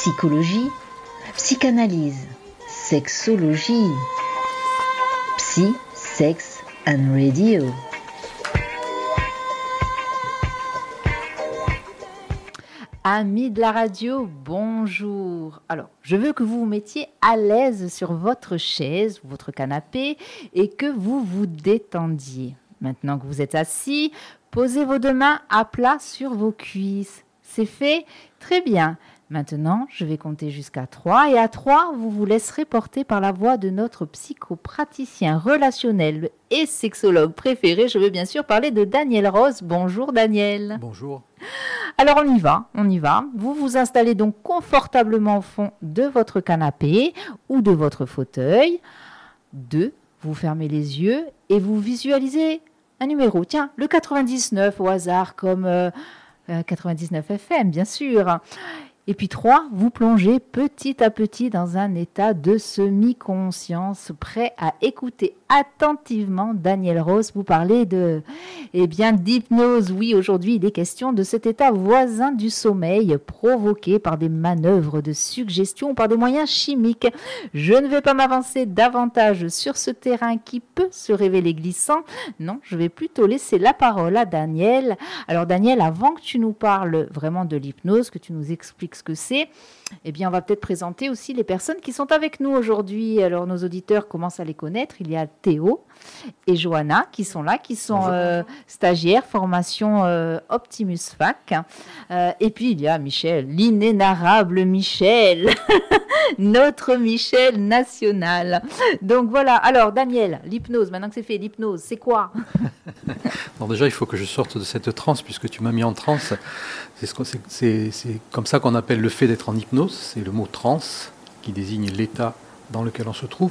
psychologie, psychanalyse, sexologie, psy, sex and radio. Amis de la radio, bonjour. Alors, je veux que vous vous mettiez à l'aise sur votre chaise, votre canapé, et que vous vous détendiez. Maintenant que vous êtes assis, posez vos deux mains à plat sur vos cuisses. C'est fait Très bien. Maintenant, je vais compter jusqu'à 3 et à 3, vous vous laisserez porter par la voix de notre psychopraticien relationnel et sexologue préféré. Je veux bien sûr parler de Daniel Rose. Bonjour Daniel. Bonjour. Alors on y va, on y va. Vous vous installez donc confortablement au fond de votre canapé ou de votre fauteuil. 2. Vous fermez les yeux et vous visualisez un numéro. Tiens, le 99 au hasard comme... 99 euh, FM, bien sûr. Et puis trois, vous plongez petit à petit dans un état de semi-conscience, prêt à écouter attentivement Daniel Rose vous parler de, eh bien, d'hypnose. Oui, aujourd'hui, il est question de cet état voisin du sommeil provoqué par des manœuvres de suggestion, par des moyens chimiques. Je ne vais pas m'avancer davantage sur ce terrain qui peut se révéler glissant. Non, je vais plutôt laisser la parole à Daniel. Alors, Daniel, avant que tu nous parles vraiment de l'hypnose, que tu nous expliques ce que c'est, eh bien, on va peut-être présenter aussi les personnes qui sont avec nous aujourd'hui. Alors, nos auditeurs commencent à les connaître. Il y a Théo et Johanna qui sont là, qui sont euh, stagiaires, formation euh, Optimus Fac. Euh, et puis, il y a Michel, l'inénarrable Michel, notre Michel national. Donc, voilà. Alors, Daniel, l'hypnose, maintenant que c'est fait, l'hypnose, c'est quoi? Bon, Déjà, il faut que je sorte de cette transe, puisque tu m'as mis en transe. C'est comme ça qu'on appelle le fait d'être en hypnose, c'est le mot trans qui désigne l'état dans lequel on se trouve.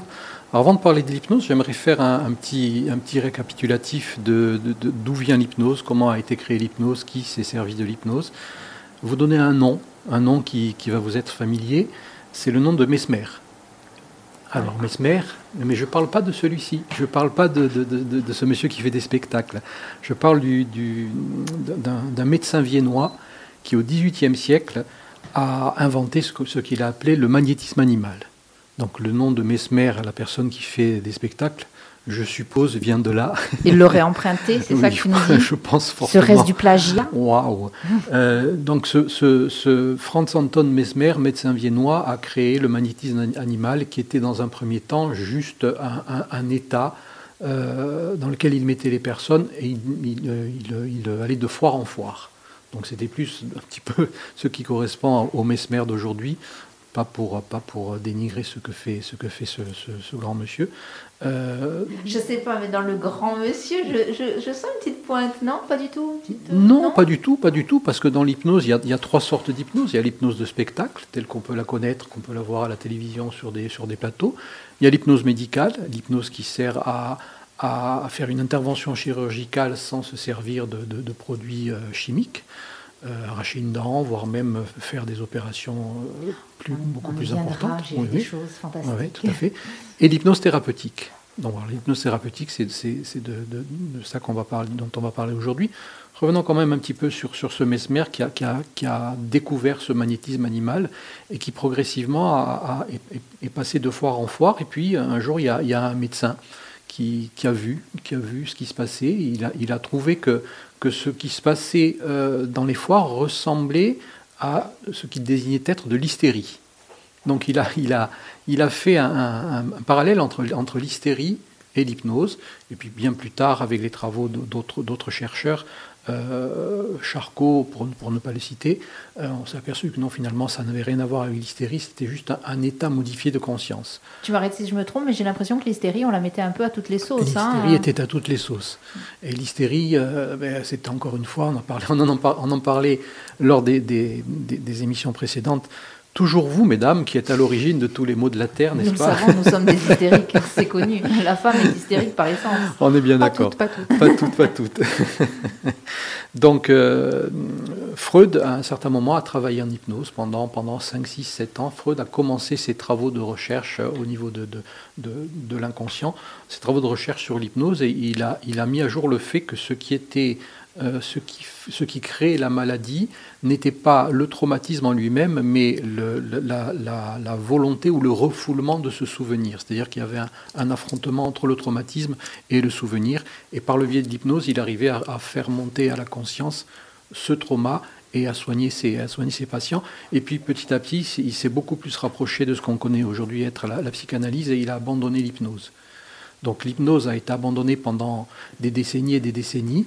Alors avant de parler de l'hypnose, j'aimerais faire un, petit, un petit récapitulatif de, d'où vient l'hypnose, comment a été créée l'hypnose, qui s'est servi de l'hypnose. Vous donnez un nom, un nom qui, qui va vous être familier, c'est le nom de Mesmer. Alors Mesmer, mais je ne parle pas de celui-ci, je ne parle pas de, de, de, ce monsieur qui fait des spectacles, je parle du, du, d'un, médecin viennois qui au XVIIIe siècle a inventé ce, qu'il a appelé le magnétisme animal. Donc le nom de Mesmer, la personne qui fait des spectacles, je suppose, vient de là. Il l'aurait emprunté, c'est ça que tu nous dis Je pense forcément. Ce reste du plagiat Waouh euh, Donc ce, ce, Franz Anton Mesmer, médecin viennois, a créé le magnétisme animal qui était dans un premier temps juste un, état euh, dans lequel il mettait les personnes et il, il allait de foire en foire. Donc c'était plus un petit peu ce qui correspond au Mesmer d'aujourd'hui, pas pour, pas pour dénigrer ce que fait ce, que fait ce, ce, grand monsieur. Euh, je sais pas, mais dans le grand monsieur, je, je, je, sens une petite pointe, non? Pas du tout euh, non, pas du tout, pas du tout, parce que dans l'hypnose, il y, a, il y a, trois sortes d'hypnose. Il y a l'hypnose de spectacle, telle qu'on peut la connaître, qu'on peut la voir à la télévision sur des, sur des plateaux. Il y a l'hypnose médicale, l'hypnose qui sert à, à, faire une intervention chirurgicale sans se servir de, de, de produits euh, chimiques. Euh, arracher une dent, voire même faire des opérations euh, beaucoup plus importantes. oui, des choses fantastiques. Oui, tout à fait. Et l'hypnose thérapeutique. Donc, l'hypnose thérapeutique, c'est de, de, de, ça qu'on va parler, dont on va parler aujourd'hui. Revenons quand même un petit peu sur, sur ce Mesmer qui a, qui, a, qui a, découvert ce magnétisme animal et qui progressivement a, est, est, passé de foire en foire. Et puis un jour, il y a, il y a un médecin qui, a vu, qui a vu ce qui se passait. Il a, il a trouvé que que ce qui se passait euh, dans les foires ressemblait à ce qu'il désignait être de l'hystérie. Donc il a, il a, il a fait un, parallèle entre, entre l'hystérie et l'hypnose, et puis bien plus tard, avec les travaux d'autres chercheurs, euh, Charcot, pour, pour, ne pas le citer, euh, on s'est aperçu que non, finalement, ça n'avait rien à voir avec l'hystérie, c'était juste un, état modifié de conscience. Tu m'arrêtes si je me trompe, mais j'ai l'impression que l'hystérie, on la mettait un peu à toutes les sauces. Hein. L'hystérie était à toutes les sauces. Et l'hystérie, euh, ben, c'était encore une fois, on en, parlait, on en, on en parlait lors des, des, des émissions précédentes, Toujours vous, mesdames, qui êtes à l'origine de tous les maux de la terre, n'est-ce pas Nous savons, nous sommes des hystériques, c'est connu. La femme est hystérique par essence. On est bien d'accord. Pas toutes, pas toutes. Pas toutes, Donc, euh, Freud, à un certain moment, a travaillé en hypnose pendant, pendant 5, 6, 7 ans. Freud a commencé ses travaux de recherche au niveau de, de, de, de l'inconscient, ses travaux de recherche sur l'hypnose, et il a, il a mis à jour le fait que ce qui était euh, ce, qui, ce qui crée la maladie n'était pas le traumatisme en lui-même, mais la, volonté ou le refoulement de ce souvenir. C'est-à-dire qu'il y avait un, affrontement entre le traumatisme et le souvenir. Et par le biais de l'hypnose, il arrivait à, faire monter à la conscience ce trauma et à soigner ses, à soigner ses patients. Et puis petit à petit, il s'est beaucoup plus rapproché de ce qu'on connaît aujourd'hui être la psychanalyse et il a abandonné l'hypnose. Donc l'hypnose a été abandonnée pendant des décennies et des décennies.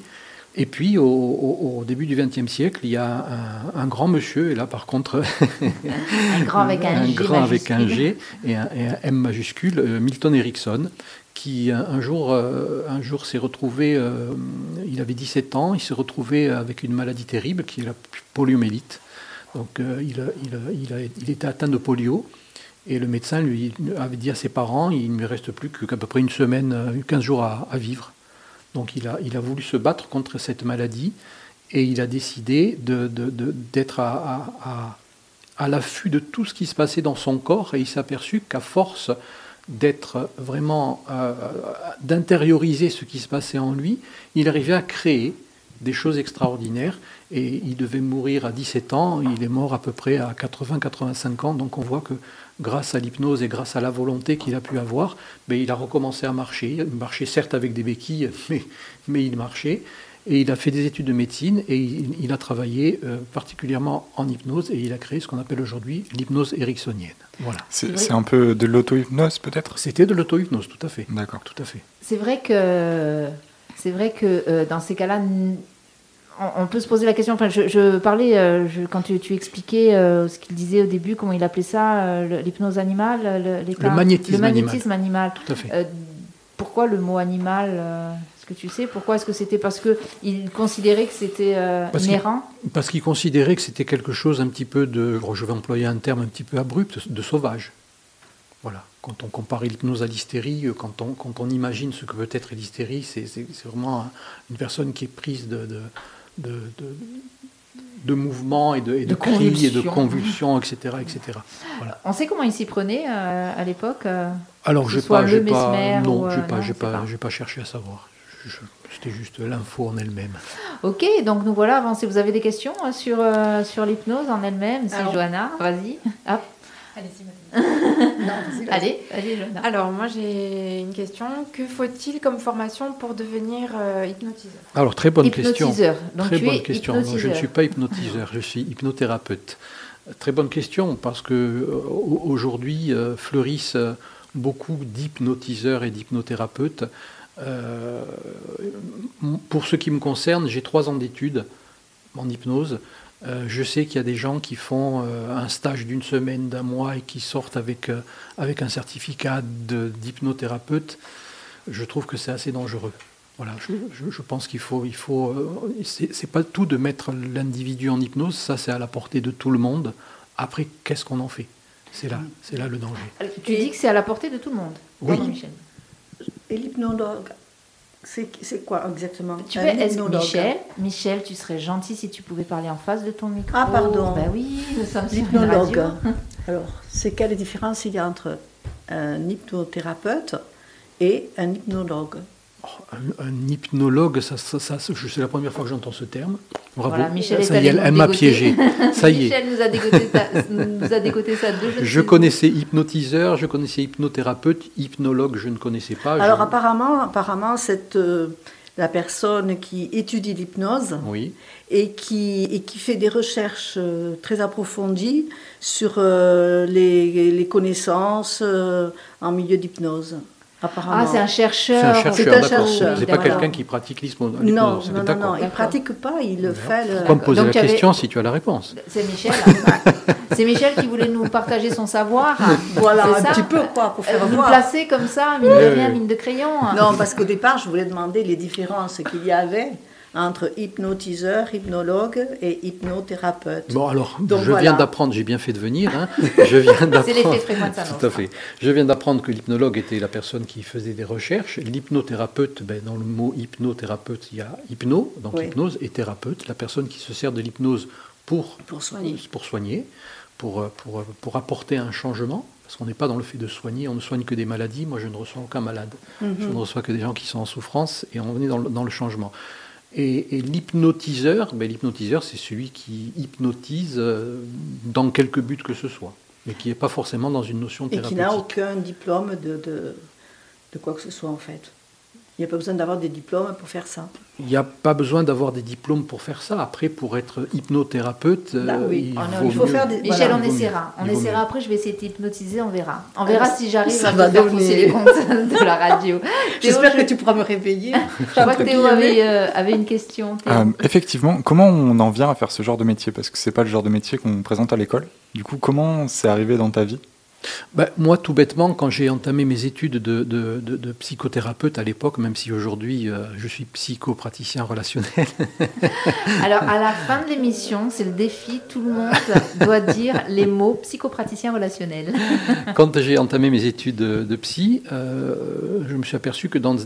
Et puis, au, au, au début du XXe siècle, il y a un, un, grand monsieur, et là, par contre, un grand avec un, un G grand avec un G et un, et un M majuscule, euh, Milton Erickson, qui un jour, euh, un jour s'est retrouvé, euh, il avait 17 ans, il s'est retrouvé avec une maladie terrible qui est la poliomyélite. Donc, euh, il, il, il, a, il était atteint de polio. Et le médecin lui avait dit à ses parents, il ne lui reste plus qu'à peu près une semaine, 15 jours à, à vivre. Donc il a, il a, voulu se battre contre cette maladie et il a décidé d'être à, l'affût de tout ce qui se passait dans son corps et il s'est aperçu qu'à force d'être vraiment, euh, d'intérioriser ce qui se passait en lui, il arrivait à créer des choses extraordinaires et il devait mourir à 17 ans, il est mort à peu près à 80-85 ans, donc on voit que grâce à l'hypnose et grâce à la volonté qu'il a pu avoir, mais il a recommencé à marcher. Il marchait certes avec des béquilles, mais, mais il marchait. Et il a fait des études de médecine et il, il a travaillé euh, particulièrement en hypnose et il a créé ce qu'on appelle aujourd'hui l'hypnose ericksonienne. Voilà. C'est un peu de l'auto-hypnose peut-être? C'était de l'auto-hypnose, tout à fait. D'accord. Tout à fait. C'est vrai que, c'est vrai que euh, dans ces cas-là, on peut se poser la question. Enfin, je, je parlais euh, je, quand tu, tu expliquais euh, ce qu'il disait au début, comment il appelait ça, euh, l'hypnose animale, le, le, magnétisme, le magnétisme animal. animal. Tout à fait. Euh, pourquoi le mot animal Est-ce que tu sais pourquoi Est-ce que c'était parce que il considérait que c'était inhérent Parce qu'il considérait que c'était quelque chose un petit peu de, je vais employer un terme un petit peu abrupt, de sauvage. Voilà. Quand on compare l'hypnose à l'hystérie, quand on, quand on imagine ce que peut être l'hystérie, c'est vraiment une personne qui est prise de, de de, de, de mouvements et de, et de, de cris et de convulsions, etc. etc. Voilà. On sait comment il s'y prenait euh, à l'époque euh, Alors, je n'ai pas, pas, non, euh, pas, j'ai pas, pas. pas cherché à savoir. C'était juste l'info en elle-même. Ok, donc nous voilà avancés. Vous avez des questions sur, euh, sur l'hypnose en elle-même C'est Johanna, vas-y. Allez-y, non, allez, allez, Johanna. Alors, moi, j'ai une question. Que faut-il comme formation pour devenir euh, hypnotiseur? Alors, très bonne hypnotiseur. question. Donc, très bonne question. Non, je ne suis pas hypnotiseur, je suis hypnothérapeute. Très bonne question, parce que euh, aujourd'hui euh, fleurissent beaucoup d'hypnotiseurs et d'hypnothérapeutes. Euh, pour ce qui me concerne, j'ai trois ans d'études en hypnose. Euh, je sais qu'il y a des gens qui font euh, un stage d'une semaine, d'un mois et qui sortent avec, euh, avec un certificat d'hypnothérapeute. Je trouve que c'est assez dangereux. Voilà, je, je, je pense qu'il faut, il faut, euh, c'est pas tout de mettre l'individu en hypnose, ça c'est à la portée de tout le monde. Après, qu'est-ce qu'on en fait? C'est là, c'est là le danger. Tu dis que c'est à la portée de tout le monde. Oui. Michel. Et l'hypnologue, c'est quoi exactement Tu peux, Michel, Michel, tu serais gentil si tu pouvais parler en face de ton micro. Ah, pardon. Ben oui, nous sommes sur L'hypnologue. Alors, c'est quelle différence il y a entre un hypnothérapeute et un hypnologue? Oh, un, un, hypnologue, ça, ça, ça c'est la première fois que j'entends ce terme. Bravo. Voilà, Michel ça y est, elle m'a piégé. Ça y Michel est. nous a dégoté, ta, nous a dégoté ça deux Je connaissais hypnotiseur, je connaissais hypnothérapeute, hypnologue, je ne connaissais pas. Alors je... apparemment, apparemment cette, euh, la personne qui étudie l'hypnose oui. et, qui, et qui fait des recherches euh, très approfondies sur euh, les, les, connaissances en milieu d'hypnose. Ah, c'est un chercheur. C'est un chercheur. C'est pas quelqu'un qui pratique l'hypnose. Non, non, non, non, il ne pratique pas, il le fait. Le... Pourquoi me poser Donc, la question avais... si tu as la réponse? C'est Michel. c'est Michel qui voulait nous partager son savoir. Voilà, un ça. petit peu, quoi, pour faire Nous voir. placer comme ça, mine de rien, mine de crayon. Non, parce qu'au départ, je voulais demander les différences qu'il y avait entre hypnotiseur, hypnologue et hypnothérapeute. Bon, alors, Donc, je voilà. viens d'apprendre, j'ai bien fait de venir, hein, je viens d'apprendre... C'est l'effet fréquence Tout à fait. Je viens d'apprendre que l'hypnologue était la personne qui faisait des recherches. L'hypnothérapeute, ben, dans le mot hypnothérapeute, il y a hypno, donc oui. hypnose, et thérapeute, la personne qui se sert de l'hypnose pour, pour soigner, pour, soigner pour, pour, pour apporter un changement, parce qu'on n'est pas dans le fait de soigner, on ne soigne que des maladies. Moi, je ne reçois aucun malade. Mm -hmm. Je ne reçois que des gens qui sont en souffrance, et on est dans le, dans le changement. Et, et l'hypnotiseur, ben, l'hypnotiseur, c'est celui qui hypnotise euh, dans quelque but que ce soit, mais qui n'est pas forcément dans une notion Et thérapeutique. qui n'a aucun diplôme de, de, de quoi que ce soit en fait. Il n'y a pas besoin d'avoir des diplômes pour faire ça. Il n'y a pas besoin d'avoir des diplômes pour faire ça. Après, pour être hypnothérapeute, Bah euh, oui. il, Ah non, vaut il faut mieux- faire des- Michel, Voilà, on essaiera. mieux. On essaiera après, je vais essayer de t'hypnotiser, on verra. On Ah, verra si j'arrive ça à va te faire pousser les comptes de la radio. J'espère que tu pourras me réveiller. Je vois que Théo avait, euh, avait une question. Euh, effectivement, comment on en vient à faire ce genre de métier? Parce que c'est pas le genre de métier qu'on présente à l'école. Du coup, comment c'est arrivé dans ta vie? Ben, moi, tout bêtement, quand j'ai entamé mes études de, de- de- de psychothérapeute à l'époque, même si aujourd'hui euh, je suis psychopraticien relationnel, Alors, à la fin de l'émission, c'est le défi. Tout le monde doit dire les mots psychopraticien relationnel. quand j'ai entamé mes études de, psy, euh, je me suis aperçu que dans,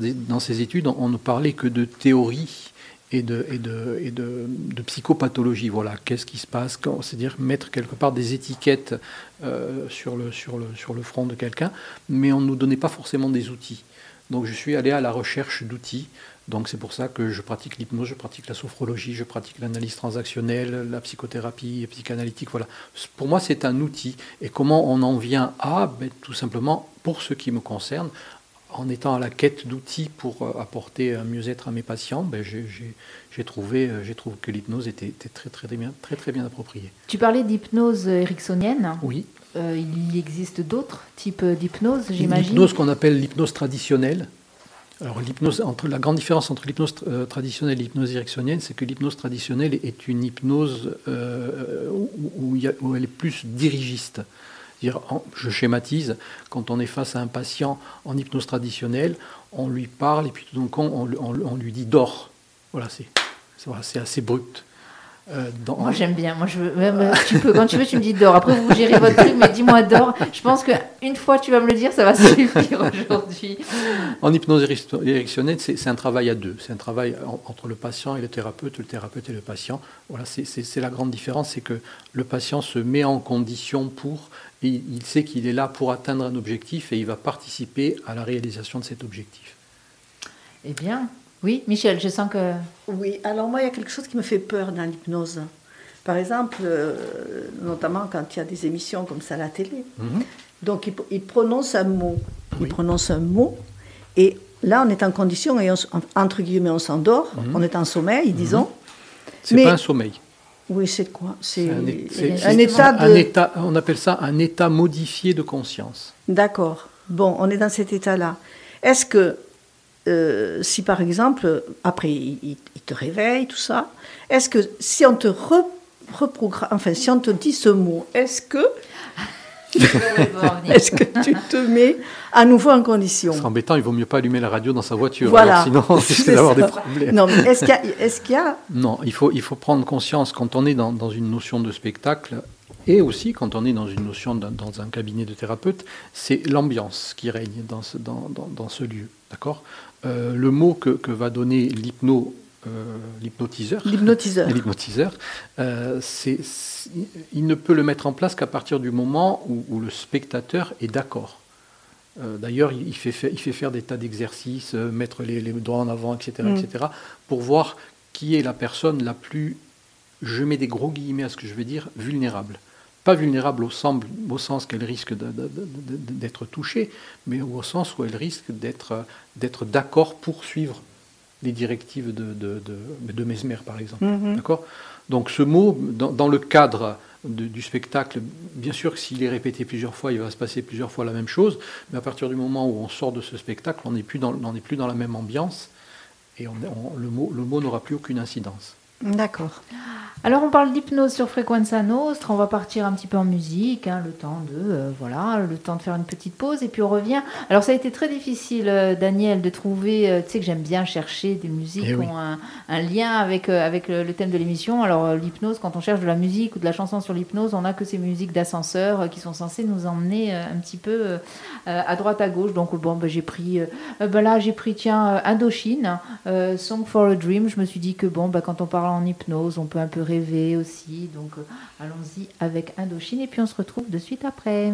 ces études, on ne parlait que de théorie et de, psychopathologie. Voilà, qu'est-ce qui se passe C'est-à-dire mettre quelque part des étiquettes euh, sur, le, front de quelqu'un, mais on ne nous donnait pas forcément des outils. Donc je suis allé à la recherche d'outils. Donc c'est pour ça que je pratique l'hypnose, je pratique la sophrologie, je pratique l'analyse transactionnelle, la psychothérapie psychanalytique. Voilà. Pour moi, c'est un outil. Et comment on en vient à? Ben, Tout simplement, pour ce qui me concerne, en étant à la quête d'outils pour euh, apporter un mieux-être à mes patients, ben, j'ai- trouvé, euh, j'ai trouvé que l'hypnose était, était très, très, bien, très, très bien appropriée. Tu parlais d'hypnose ericksonienne. Oui, Euh, il existe d'autres types d'hypnose, j'imagine. L'hypnose qu'on appelle l'hypnose traditionnelle. Alors, l'hypnose, entre, la grande différence entre l'hypnose euh, traditionnelle et l'hypnose ericksonienne, c'est que l'hypnose traditionnelle est une hypnose euh, où elle est plus dirigiste. C'est-à-dire, en- je schématise, quand on est face à un patient en hypnose traditionnelle, on lui parle et puis tout d'un coup, on, on- on lui dit dors. Voilà, c'est assez brut. Euh, dans- Moi j'aime bien. Moi je même, tu peux quand tu veux tu me dis dors. Après vous gérez votre truc, mais dis-moi dors. Je pense que une fois tu vas me le dire, ça va suffire aujourd'hui. En hypnose érectionnelle, c'est un travail à deux. C'est un travail en- entre le patient et le thérapeute, le thérapeute et le patient. Voilà, c'est la grande différence, c'est que le patient se met en condition pour, et il sait qu'il est là pour atteindre un objectif et il va participer à la réalisation de cet objectif. Eh bien, oui, Michel, je sens que Oui, alors moi, il y a quelque chose qui me fait peur dans l'hypnose. Par exemple, euh, notamment quand il y a des émissions comme ça à la télé. Mhm. Donc, il, il prononce un mot. Il Oui. prononce un mot. Et là, on est en condition, et on entre guillemets, on s'endort. Mhm. On est en sommeil, disons. C'est Mais- pas un sommeil. Oui, c'est quoi? C'est un, état de... un état- on appelle ça un état modifié de conscience. D'accord. Bon, on est dans cet état-là. Est-ce que, euh, si par exemple, après, il, il- il te réveille, tout ça, est-ce que si on te re- reprogramme, enfin, si on te dit ce mot, est-ce que, est-ce que tu te mets à nouveau en condition C'est embêtant, il vaut mieux pas allumer la radio dans sa voiture. Voilà. alors sinon, on risque C'est d'avoir des problèmes. Non, mais est-ce qu'il y a, y Non, il faut, il faut prendre conscience quand on est dans, dans une notion de spectacle et aussi quand on est dans une notion dans un cabinet de thérapeute, c'est l'ambiance qui règne dans ce, dans, dans- dans ce lieu. D'accord? Euh, Le mot que, que va donner l'hypno, l'hypnotiseur, l'hypnotiseur l'hypnotiseur, euh, il ne peut le mettre en place qu'à partir du moment où, où le spectateur est d'accord. Euh, D'ailleurs, il, fait, fa- il fait faire des tas d'exercices, euh, mettre les, les doigts en avant, etc., Mm. etc., pour voir qui est la personne la plus, je mets des gros guillemets à ce que je vais dire, vulnérable. Pas vulnérable au, sens- au sens qu'elle risque d'être touchée, mais au sens où elle risque d'être euh, d'être d'accord pour suivre les directives de, de, de, de Mesmer, par exemple. D'accord? Donc ce mot, dans, dans le cadre de- du spectacle, bien sûr que s'il est répété plusieurs fois, il va se passer plusieurs fois la même chose, mais à partir du moment où on sort de ce spectacle, on n'est plus, dans- on plus dans la même ambiance, et on- on- le mot, le mot n'aura plus aucune incidence. D'accord. Alors on parle d'hypnose sur Frequenza Nostra, on va partir un petit peu en musique, hein, le temps de euh, voilà, le temps de faire une petite pause et puis on revient. Alors ça a été très difficile, euh, Daniel, de trouver. euh, tu sais que j'aime bien chercher des musiques Eh qui oui. ont un, un lien avec avec le, le thème de l'émission. Alors l'hypnose, quand on cherche de la musique ou de la chanson sur l'hypnose, on n'a que ces musiques d'ascenseur qui sont censées nous emmener un petit peu à droite à gauche. Donc bon, ben, j'ai pris, ben là j'ai pris tiens Indochine, euh, Song for a Dream. Je me suis dit que bon, ben, quand on parle en hypnose, on peut un peu rêver aussi. Donc euh, allons-y avec Indochine et puis on se retrouve de suite après.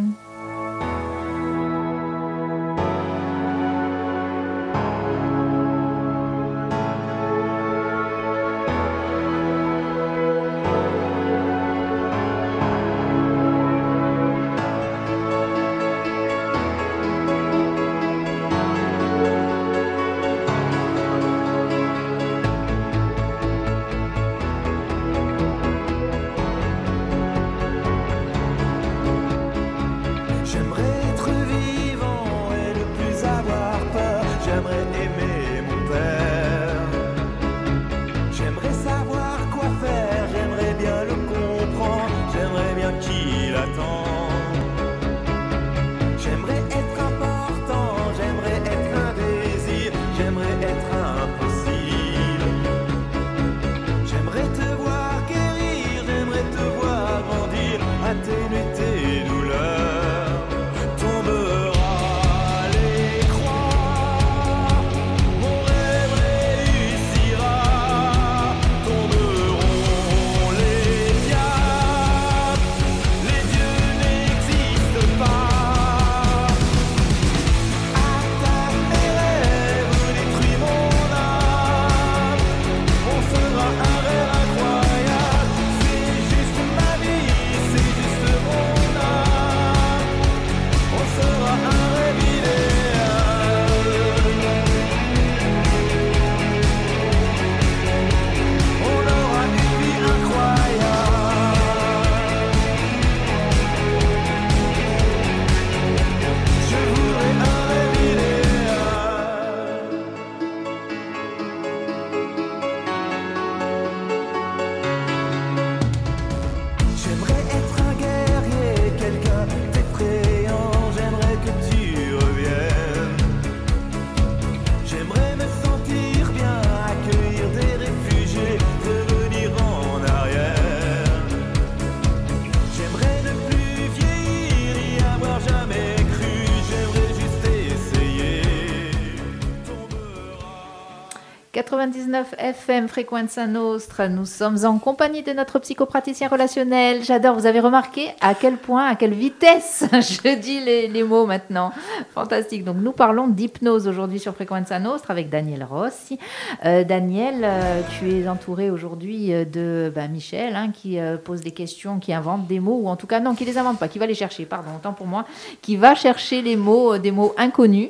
99 FM Frequenza Nostra, nous sommes en compagnie de notre psychopraticien relationnel. J'adore, vous avez remarqué à quel point, à quelle vitesse je dis les, mots maintenant. Fantastique. Donc nous parlons d'hypnose aujourd'hui sur Frequenza Nostra avec Daniel Rossi. Euh, Daniel, euh, tu es entouré aujourd'hui euh, de bah, Michel hein, qui pose des questions, qui invente des mots, ou en tout cas non, qui les invente pas, qui va les chercher, pardon, autant pour moi, qui va chercher les mots, des mots inconnus.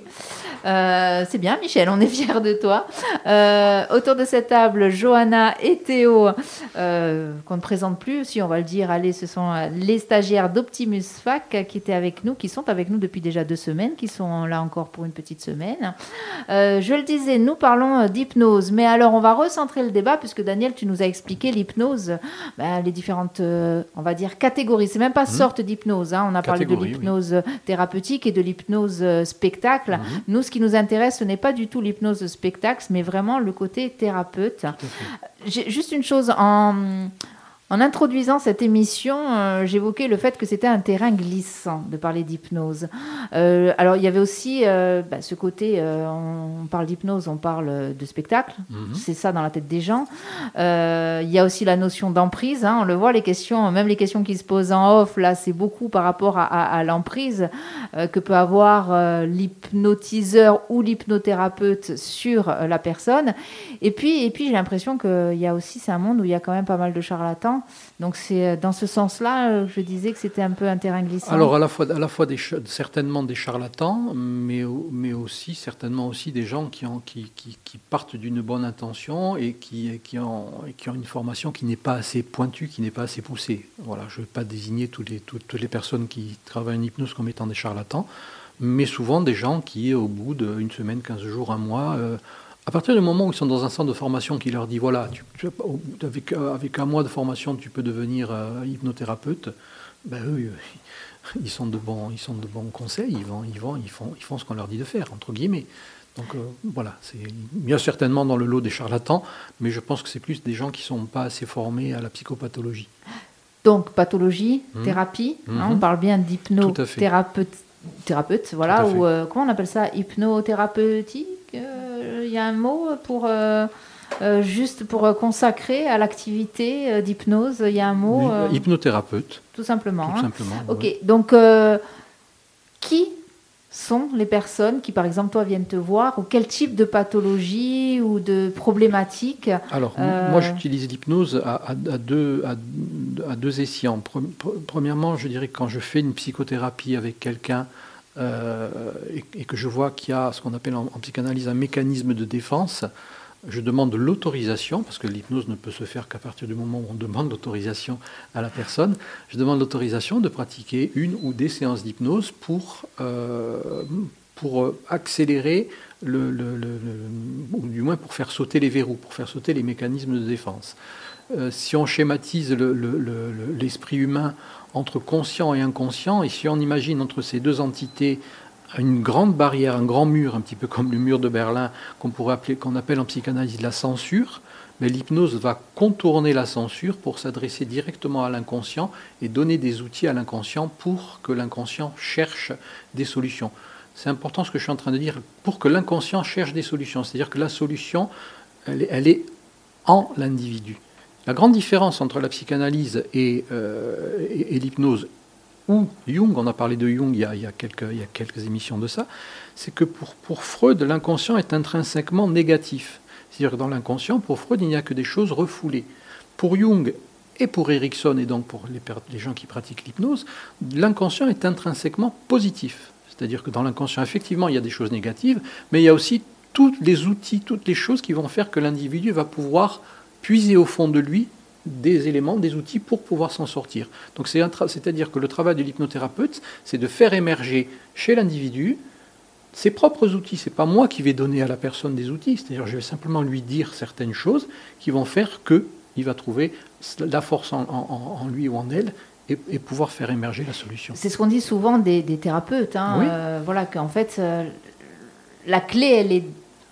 C'est bien, Michel, on est fiers de toi. Autour de cette table, Johanna et Théo, euh, qu'on ne présente plus, si on va le dire, allez, ce sont euh, les stagiaires d'Optimus Fac qui étaient avec nous, qui sont avec nous depuis déjà deux semaines, qui sont là encore pour une petite semaine. Euh, je le disais, nous parlons d'hypnose, mais alors on va recentrer le débat puisque Daniel, tu nous as expliqué l'hypnose, ben, les différentes, euh, on va dire, catégories. C'est même pas sorte d'hypnose. hein. On a parlé de oui. l'hypnose thérapeutique et de l'hypnose spectacle. Nous, ce qui nous intéresse, ce n'est pas du tout l'hypnose spectacle, mais vraiment le côté thérapeute. Juste une chose en. En introduisant cette émission, euh, j'évoquais le fait que c'était un terrain glissant de parler d'hypnose. Euh, alors il y avait aussi euh, bah, ce côté, on parle d'hypnose, on parle de spectacle, Mhm. c'est ça dans la tête des gens. Il y a aussi la notion d'emprise, hein, on le voit, les questions, même les questions qui se posent en off, là c'est beaucoup par rapport à, à- à l'emprise que peut avoir l'hypnotiseur ou l'hypnothérapeute sur la personne. Et puis, et puis j'ai l'impression qu'il y a aussi, c'est un monde où il y a quand même pas mal de charlatans. Donc c'est euh, dans ce sens-là, euh, je disais que c'était un peu un terrain glissant. Alors à la fois, à la fois certainement des charlatans, mais, mais aussi certainement aussi des gens qui, qui, partent d'une bonne intention et qui, qui, ont, qui ont une formation qui n'est pas assez pointue, qui n'est pas assez poussée. Voilà, je ne vais pas désigner tous les, toutes, toutes les personnes qui travaillent en hypnose comme étant des charlatans, mais souvent des gens qui, au bout d'une semaine, 15 jours, un mois, euh, à partir du moment où ils sont dans un centre de formation qui leur dit voilà, tu, tu- avec, euh, avec un mois de formation, tu peux devenir euh, hypnothérapeute, ben eux, euh, ils sont de bons, ils sont de bons conseils, ils vont, ils vont, ils font, ils font ce qu'on leur dit de faire entre guillemets. Donc euh, voilà, c'est a certainement dans le lot des charlatans, mais je pense que c'est plus des gens qui sont pas assez formés à la psychopathologie. Donc pathologie, Mhm. thérapie, hein, Mhm. on parle bien d'hypnothérapeute, thérapeute, voilà, ou euh, comment on appelle ça, hypnothérapeutique. Euh, Il y a un mot pour euh, euh, juste pour euh, consacrer à l'activité euh, d'hypnose. Il y a un mot, Oui, euh, hypnothérapeute, tout simplement. tout hein. simplement. Ok, ouais. donc euh, qui sont les personnes qui, par exemple, toi, viennent te voir ou quel type de pathologie ou de problématique Alors, Euh, moi, j'utilise l'hypnose à, à- à deux, à, deux escients. Premièrement, je dirais que quand je fais une psychothérapie avec quelqu'un euh, et, que je vois qu'il y a ce qu'on appelle en, psychanalyse un mécanisme de défense, je demande l'autorisation, parce que l'hypnose ne peut se faire qu'à partir du moment où on demande l'autorisation à la personne, je demande l'autorisation de pratiquer une ou des séances d'hypnose pour, euh, pour euh, accélérer le, ou du moins pour faire sauter les verrous, pour faire sauter les mécanismes de défense. Si on schématise le- le- le- le- l'esprit humain entre conscient et inconscient, et si on imagine entre ces deux entités une grande barrière, un grand mur, un petit peu comme le mur de Berlin, qu'on pourrait appeler, qu'on appelle en psychanalyse la censure, mais l'hypnose va contourner la censure pour s'adresser directement à l'inconscient et donner des outils à l'inconscient pour que l'inconscient cherche des solutions. C'est important ce que je suis en train de dire, pour que l'inconscient cherche des solutions. C'est-à-dire que la solution, elle est en l'individu. La grande différence entre la psychanalyse et, euh, et- l'hypnose, ou Jung, on a parlé de Jung il y a, quelques, émissions de ça, c'est que pour, Freud, l'inconscient est intrinsèquement négatif. C'est-à-dire que dans l'inconscient, pour Freud, il n'y a que des choses refoulées. Pour Jung et pour Erickson, et donc pour les gens qui pratiquent l'hypnose, l'inconscient est intrinsèquement positif. C'est-à-dire que dans l'inconscient, effectivement, il y a des choses négatives, mais il y a aussi tous les outils, toutes les choses qui vont faire que l'individu va pouvoir puiser au fond de lui des éléments, des outils pour pouvoir s'en sortir. Donc c'est-à-dire que le travail de l'hypnothérapeute, c'est de faire émerger chez l'individu ses propres outils. C'est pas moi qui vais donner à la personne des outils, c'est-à-dire je vais simplement lui dire certaines choses qui vont faire que il va trouver la force en, en- en lui ou en elle et, et pouvoir faire émerger la solution. C'est ce qu'on dit souvent des, des thérapeutes. hein, Oui. euh, voilà, qu'en fait, euh, la clé, elle est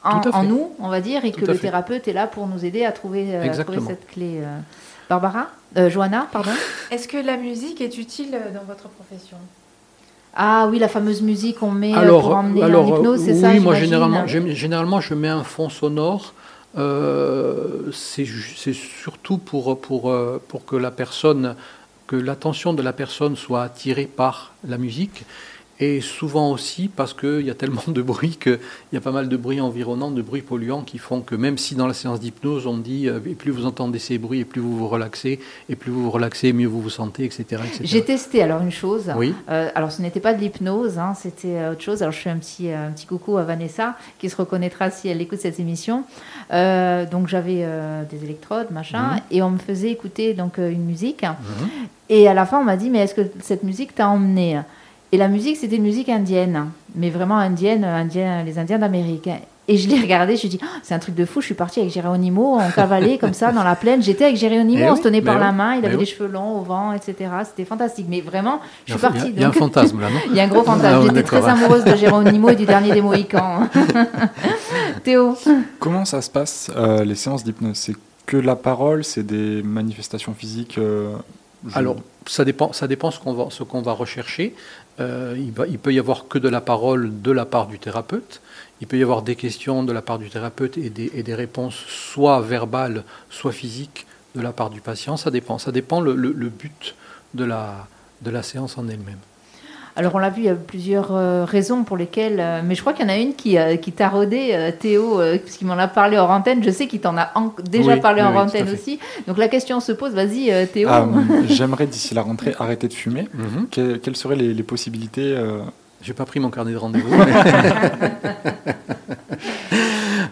en, nous, on va dire, et Tout que le fait. thérapeute est là pour nous aider à trouver, euh, à trouver Exactement. cette clé. euh. Barbara Euh, Johanna, pardon Est-ce que la musique est utile euh, dans votre profession? Ah oui, la fameuse musique qu'on met alors, pour emmener alors, en hypnose, c'est oui, ça moi j'imagine généralement, généralement, je mets un fond sonore. euh, c'est surtout pour, pour, pour que la personne, que l'attention de la personne soit attirée par la musique. Et souvent aussi parce qu'il y a tellement de bruit qu'il y a pas mal de bruit environnant, de bruits polluants qui font que même si dans la séance d'hypnose on dit euh, et plus vous entendez ces bruits et plus vous vous relaxez, et plus vous vous relaxez, mieux vous vous sentez, etc. etc. J'ai testé alors une chose. Oui. Euh, alors ce n'était pas de l'hypnose, hein, c'était euh, autre chose. Alors je fais un petit, un petit coucou à Vanessa qui se reconnaîtra si elle écoute cette émission. Euh, donc j'avais euh, des électrodes, machin, Mhm. et on me faisait écouter donc une musique. Mhm. Et à la fin on m'a dit mais est-ce que cette musique t'a emmené Et la musique c'était une musique indienne, mais vraiment indienne, indienne les Indiens d'Amérique. Et je l'ai regardé, je me suis dit, Oh, c'est un truc de fou, je suis partie avec Geronimo, on cavalait comme ça dans la plaine. J'étais avec Geronimo, Eh on oui, se tenait par la main, il avait oui. les cheveux longs au vent, etc. C'était fantastique. Mais vraiment, je suis a- il y a- partie. il y a un fantasme là, non il y a un gros fantasme. J'étais très amoureuse de Geronimo et du dernier des Mohicans. Théo Comment ça se passe, euh, les séances d'hypnose? C'est que la parole, c'est des manifestations physiques euh, je- Alors, ça dépend, ça dépend ce qu'on va, rechercher. Euh, il, peut y avoir que de la parole de la part du thérapeute. Il peut y avoir des questions de la part du thérapeute et des, réponses soit verbales, soit physiques de la part du patient. Ça dépend. Ça dépend le, but de la séance en elle-même. Alors, on l'a vu, il y a plusieurs euh, raisons pour lesquelles. euh, mais je crois qu'il y en a une qui, euh, qui t'a rodé, Théo, puisqu'il m'en a parlé hors antenne. Je sais qu'il t'en a en- déjà Oui, parlé oui, hors oui, antenne aussi. Donc, la question se pose. Vas-y, Théo. Ah, J'aimerais d'ici la rentrée arrêter de fumer. Mhm. Que- quelles seraient les, les possibilités euh, J'ai pas pris mon carnet de rendez-vous. mais-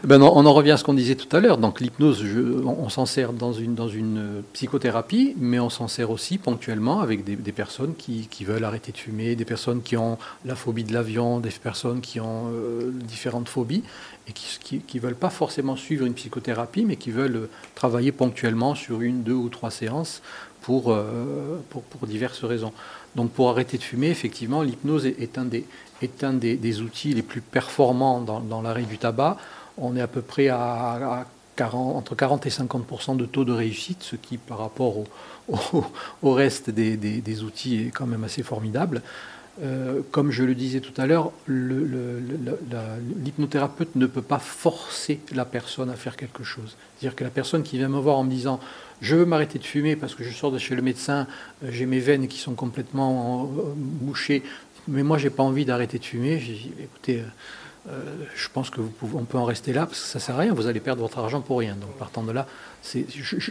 ben on en revient à ce qu'on disait tout à l'heure. Donc l'hypnose, on, s'en sert dans une, euh, psychothérapie, mais on s'en sert aussi ponctuellement avec des, personnes qui, veulent arrêter de fumer, des personnes qui ont la phobie de l'avion, des personnes qui ont euh, différentes phobies et qui ne veulent pas forcément suivre une psychothérapie, mais qui veulent travailler ponctuellement sur une, deux ou trois séances pour, euh, pour, diverses raisons. Donc pour arrêter de fumer, effectivement, l'hypnose est, un, des, est un des, outils les plus performants dans l'arrêt du tabac. On est à peu près à, à 40, entre 40 et 50% de taux de réussite, ce qui par rapport au, reste des, outils est quand même assez formidable. Euh, comme je le disais tout à l'heure, l'hypnothérapeute ne peut pas forcer la personne à faire quelque chose. C'est-à-dire que la personne qui vient me voir en me disant je veux m'arrêter de fumer parce que je sors de chez le médecin, euh, j'ai mes veines qui sont complètement euh, bouchées, mais moi j'ai pas envie d'arrêter de fumer. J'ai dit écoutez, je pense que vous on peut en rester là parce que ça sert à rien. Vous allez perdre votre argent pour rien. Donc partant de là,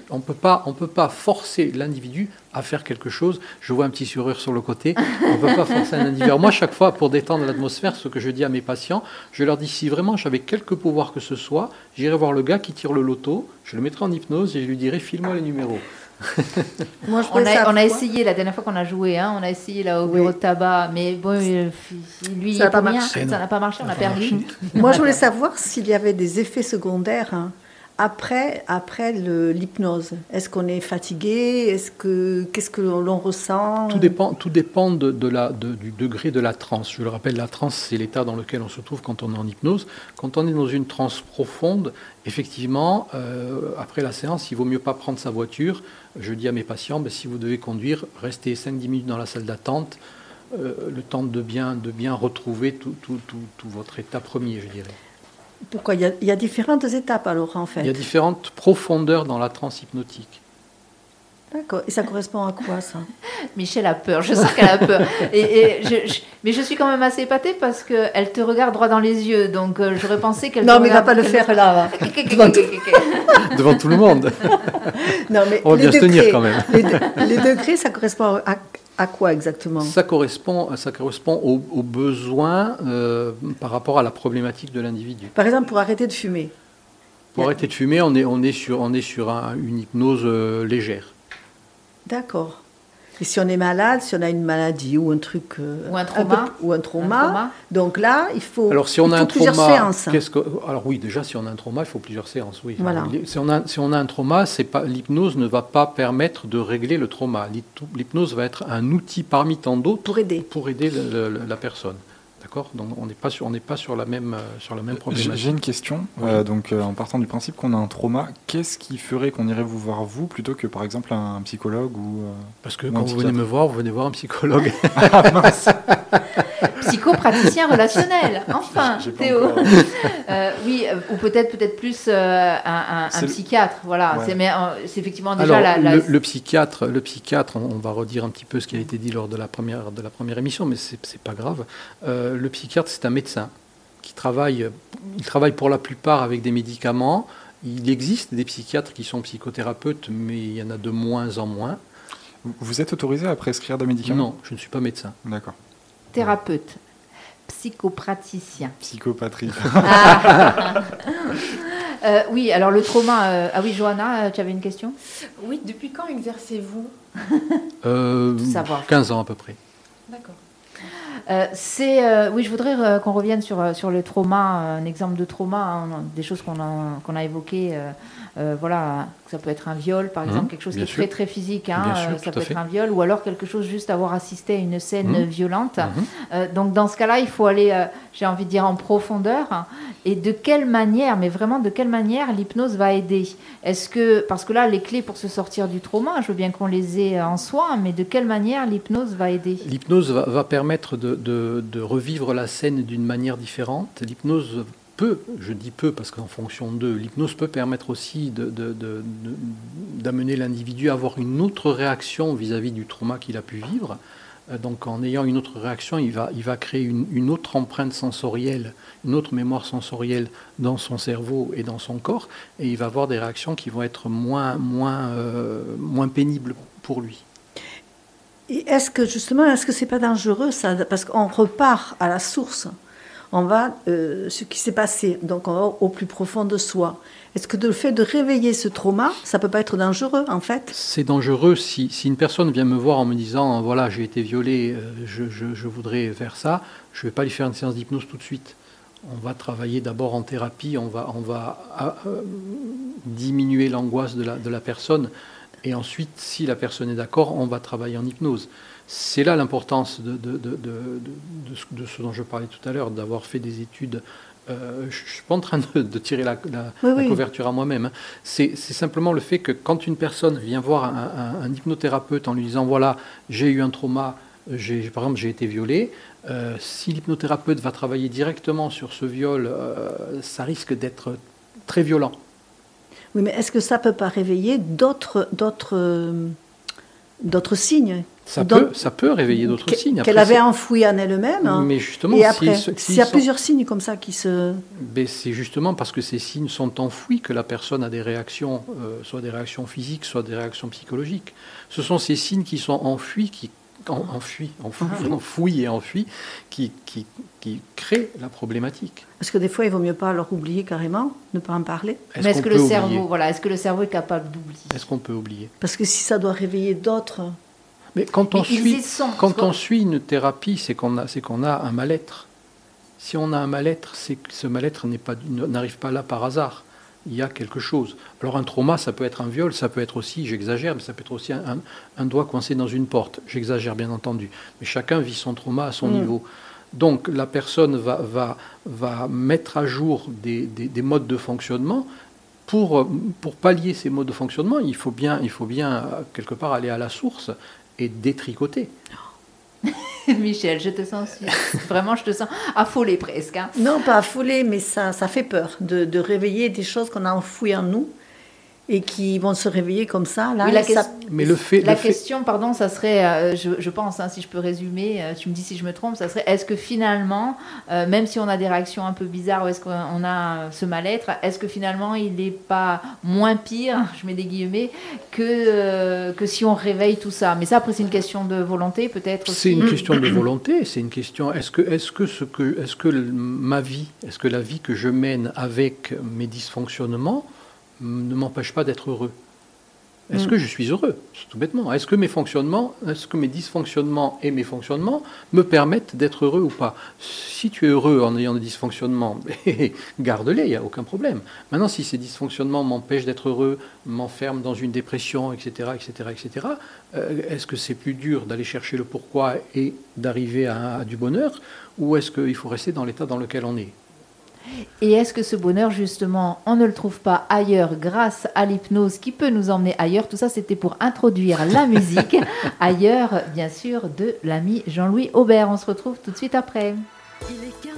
on peut pas, on peut pas forcer l'individu à faire quelque chose. Je vois un petit sourire sur le côté. On peut pas forcer un individu. Alors moi, chaque fois, pour détendre l'atmosphère, ce que je dis à mes patients, je leur dis si vraiment j'avais quelque pouvoir que ce soit, j'irai voir le gars qui tire le loto, je le mettrai en hypnose et je lui dirai file-moi les numéros. Moi, je On a, on a savoir- essayé la dernière fois qu'on a joué, hein, on a essayé là au Oui. bureau de tabac, mais bon, lui, Ça n'a pas marché, ça n'a pas marché, on a perdu. marché. Moi, je voulais savoir s'il y avait des effets secondaires hein, après, après l'hypnose. Est-ce qu'on est fatigué? Est-ce que qu'est-ce que l'on ressent? Tout dépend, tout dépend de, la, du degré de la transe. Je le rappelle, la transe, c'est l'état dans lequel on se trouve quand on est en hypnose. Quand on est dans une transe profonde, effectivement, euh, après la séance, il vaut mieux pas prendre sa voiture. Je dis à mes patients, ben, si vous devez conduire, restez 5-10 minutes dans la salle d'attente, euh, le temps de bien, de bien retrouver tout, tout- tout- tout votre état premier, je dirais. Pourquoi il y, a, il y a différentes étapes alors en fait. Il y a différentes profondeurs dans la transe hypnotique. D'accord. Et ça correspond à quoi ça? Michel a peur, je sens qu'elle a peur. Et, et je- je- mais je suis quand même assez épatée parce qu'elle te regarde droit dans les yeux, donc euh, j'aurais pensé qu'elle Non, te mais il va pas le faire là. va. Devant tout le monde. Non, mais On va bien se tenir quand même. Les, de- les degrés, ça correspond à, à quoi exactement? Ça correspond, ça correspond aux, aux besoins euh, par rapport à la problématique de l'individu. Par exemple, pour arrêter de fumer. Pour arrêter de fumer, on est, on est sur, on est sur un- une hypnose euh, légère. D'accord. Et si on est malade, si on a une maladie ou un truc. euh, Ou un peu- trauma. ou un Un trauma, trauma. Donc là, il faut. Alors si on a un trauma, qu'est-ce que, alors oui, déjà si on a un trauma, il faut plusieurs séances. Oui. Voilà. Si on a, si on a un trauma, c'est pas l'hypnose ne va pas permettre de régler le trauma. L'hyp- L'hypnose va être un outil parmi tant d'autres Pour aider. pour aider le- le- la personne. D'accord Donc on n'est pas sur, on n'est pas sur la même, euh, sur la même J'ai problématique. j'ai une question. Oui. Euh, donc, euh, en partant du principe qu'on a un trauma, qu'est-ce qui ferait qu'on irait vous voir vous plutôt que par exemple un psychologue ou euh, Parce que Ou quand vous venez me voir, vous venez voir un psychologue. Psychopraticien relationnel, enfin, Théo. encore- Euh, oui, euh, ou peut-être peut-être plus euh, un, un- un C'est le- psychiatre, voilà. Ouais. C'est mais, euh, c'est effectivement déjà Alors, la, la- le, le psychiatre, le psychiatre, on, on va redire un petit peu ce qui a été dit lors de la première, de la première émission, mais c'est c'est pas grave. Euh, le psychiatre, c'est un médecin qui travaille, il travaille pour la plupart avec des médicaments. Il existe des psychiatres qui sont psychothérapeutes, mais il y en a de moins en moins. Vous- Vous êtes autorisé à prescrire des médicaments? Non, je ne suis pas médecin. D'accord. Thérapeute, psychopraticien. Psychopatrie. Ah. Euh, oui, alors le trauma. euh, ah oui, Johanna, euh, tu avais une question? Oui, depuis quand exercez-vous? Euh, Tout savoir. 15 ans à peu près. D'accord. Euh, c'est euh, oui, je voudrais euh, qu'on revienne sur, sur le trauma, un exemple de trauma, hein, des choses qu'on a, qu'on a évoquées. Euh, voilà, ça peut être un viol, par Mhm, exemple, quelque chose qui est très très physique. hein, euh, ça peut être fait. un viol, ou alors quelque chose juste avoir assisté à une scène Mhm. violente. Mhm. Euh, donc dans ce cas-là, il faut aller, j'ai envie de dire, en profondeur. hein. Et de quelle manière, mais vraiment de quelle manière l'hypnose va aider? Est-ce que, parce que là, les clés pour se sortir du trauma, je veux bien qu'on les ait en soi, mais de quelle manière l'hypnose va aider? L'hypnose va, va permettre de, de- de revivre la scène d'une manière différente. L'hypnose peut, je dis peut parce qu'en fonction d'eux, l'hypnose peut permettre aussi de- de- de- de- d'amener l'individu à avoir une autre réaction vis-à-vis du trauma qu'il a pu vivre. Euh, Donc en ayant une autre réaction, il va, il va créer une, une autre empreinte sensorielle, une autre mémoire sensorielle dans son cerveau et dans son corps, et il va avoir des réactions qui vont être moins, moins, euh, moins pénibles pour lui. Est-ce que justement, est-ce que c'est pas dangereux ça? Parce qu'on repart à la source. On va euh, ce qui s'est passé, donc on va au plus profond de soi. Est-ce que le fait de réveiller ce trauma, ça peut pas être dangereux en fait? C'est dangereux si, si une personne vient me voir en me disant voilà j'ai été violé, euh, je, je- voudrais faire ça, je vais pas lui faire une séance d'hypnose tout de suite. On va travailler d'abord en thérapie, on va, on va euh, diminuer l'angoisse de la, de la personne et ensuite si la personne est d'accord, on va travailler en hypnose. C'est là l'importance de, de, de, de- de- de ce- dont je parlais tout à l'heure, d'avoir fait des études. Euh, je ne suis pas en train de, tirer la, la- Oui, la oui. couverture à moi-même. hein. C'est simplement le fait que quand une personne vient voir un, un- un hypnothérapeute en lui disant voilà, j'ai eu un trauma, j'ai- par exemple j'ai été violé, euh, si l'hypnothérapeute va travailler directement sur ce viol, euh, ça risque d'être très violent. Oui, mais est-ce que ça peut pas réveiller d'autres d'autres d'autres signes Ça, Donc, peut, ça peut réveiller d'autres signes. qu'elle avait enfouis en elle-même hein. Mais justement, Et si- s'il y a sont- plusieurs signes comme ça qui se Ben, c'est justement parce que ces signes sont enfouis que la personne a des réactions, euh, soit des réactions physiques, soit des réactions psychologiques. Ce sont ces signes qui sont enfouis qui, en- enfui, enfoui, enfoui et enfui, qui, qui, qui crée la problématique. Parce que des fois, il vaut mieux pas leur oublier carrément, ne pas en parler. Mais est-ce que le cerveau, voilà, est-ce que le cerveau est capable d'oublier? Est-ce qu'on peut oublier? Parce que si ça doit réveiller d'autres, Mais quand on Mais suit, sont. quand on suit une thérapie, c'est qu'on a, c'est qu'on a un mal-être. Si on a un mal-être, c'est que ce mal-être n'est pas, n'arrive pas là par hasard. Il y a quelque chose. Alors un trauma, ça peut être un viol, ça peut être aussi, j'exagère, mais ça peut être aussi un, un- un doigt coincé dans une porte. J'exagère bien entendu. Mais chacun vit son trauma à son Mm. niveau. Donc la personne va, va, va mettre à jour des, des- des modes de fonctionnement. Pour, pour pallier ces modes de fonctionnement, il faut bien, il faut bien euh, quelque part aller à la source et détricoter. Michel, je te sens vraiment, je te sens affolée presque. hein. non pas affolé, mais ça, ça fait peur de, de réveiller des choses qu'on a enfouies en nous et qui vont se réveiller comme ça. Là, Oui, la ça- Mais le fait, La le fait- question, pardon, ça serait, euh, je, je pense, hein, si je peux résumer, euh, tu me dis si je me trompe, ça serait est-ce que finalement, euh, même si on a des réactions un peu bizarres ou est-ce qu'on a ce mal-être, est-ce que finalement il n'est pas moins pire, je mets des guillemets, que, euh, que si on réveille tout ça? Mais ça, après, c'est une question de volonté, peut-être c'est une question de volonté. C'est une question. Est-ce que, est-ce que ce que, est-ce que le- ma vie, est-ce que la vie que je mène avec mes dysfonctionnements ne m'empêche pas d'être heureux Est-ce Mm. que je suis heureux? Tout bêtement. Est-ce que mes fonctionnements, est-ce que mes dysfonctionnements et mes fonctionnements me permettent d'être heureux ou pas? Si tu es heureux en ayant des dysfonctionnements, garde-les, il n'y a aucun problème. Maintenant, si ces dysfonctionnements m'empêchent d'être heureux, m'enferment dans une dépression, etc., etc., etc., euh, est-ce que c'est plus dur d'aller chercher le pourquoi et d'arriver à, à du bonheur ou est-ce qu'il faut rester dans l'état dans lequel on est? Et est-ce que ce bonheur, justement, on ne le trouve pas ailleurs grâce à l'hypnose qui peut nous emmener ailleurs? Tout ça, c'était pour introduire la musique ailleurs, bien sûr, de l'ami Jean-Louis Aubert. On se retrouve tout de suite après. Il est 15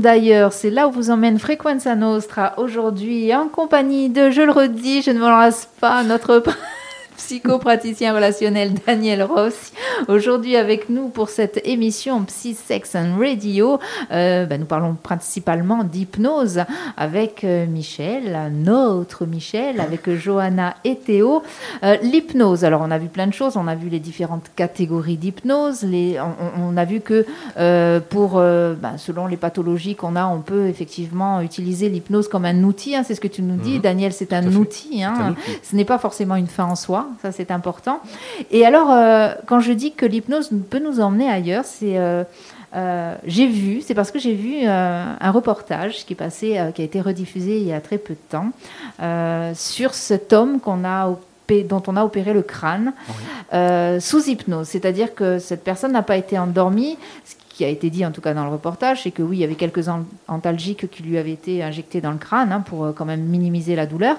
d'ailleurs, c'est là où vous emmène Frequenza Nostra aujourd'hui en compagnie de, je le redis, je ne me lasse pas, notre psychopraticien relationnel Daniel Ross. Aujourd'hui avec nous pour cette émission Psy Sex and Radio. Euh, bah, nous parlons principalement d'hypnose avec euh, Michel, notre Michel, avec Johanna et Théo. Euh, L'hypnose, alors on a vu plein de choses, on a vu les différentes catégories d'hypnose, on, on a vu que pour, bah, selon les pathologies qu'on a, on peut effectivement utiliser l'hypnose comme un outil, hein, c'est ce que tu nous dis Mhm. Daniel, c'est un hein. C'est un outil. Ce n'est pas forcément une fin en soi, ça c'est important. Et alors, euh, quand je dis que l'hypnose peut nous emmener ailleurs, c'est... euh, euh, j'ai vu, c'est parce que j'ai vu un reportage qui est passé, qui a été rediffusé il y a très peu de temps, sur cet homme qu'on a dont on a opéré le crâne euh, sous hypnose. C'est-à-dire que cette personne n'a pas été endormie. Ce qui a été dit en tout cas dans le reportage, c'est que oui, il y avait quelques an- antalgiques qui lui avaient été injectés dans le crâne hein, pour euh, quand même minimiser la douleur.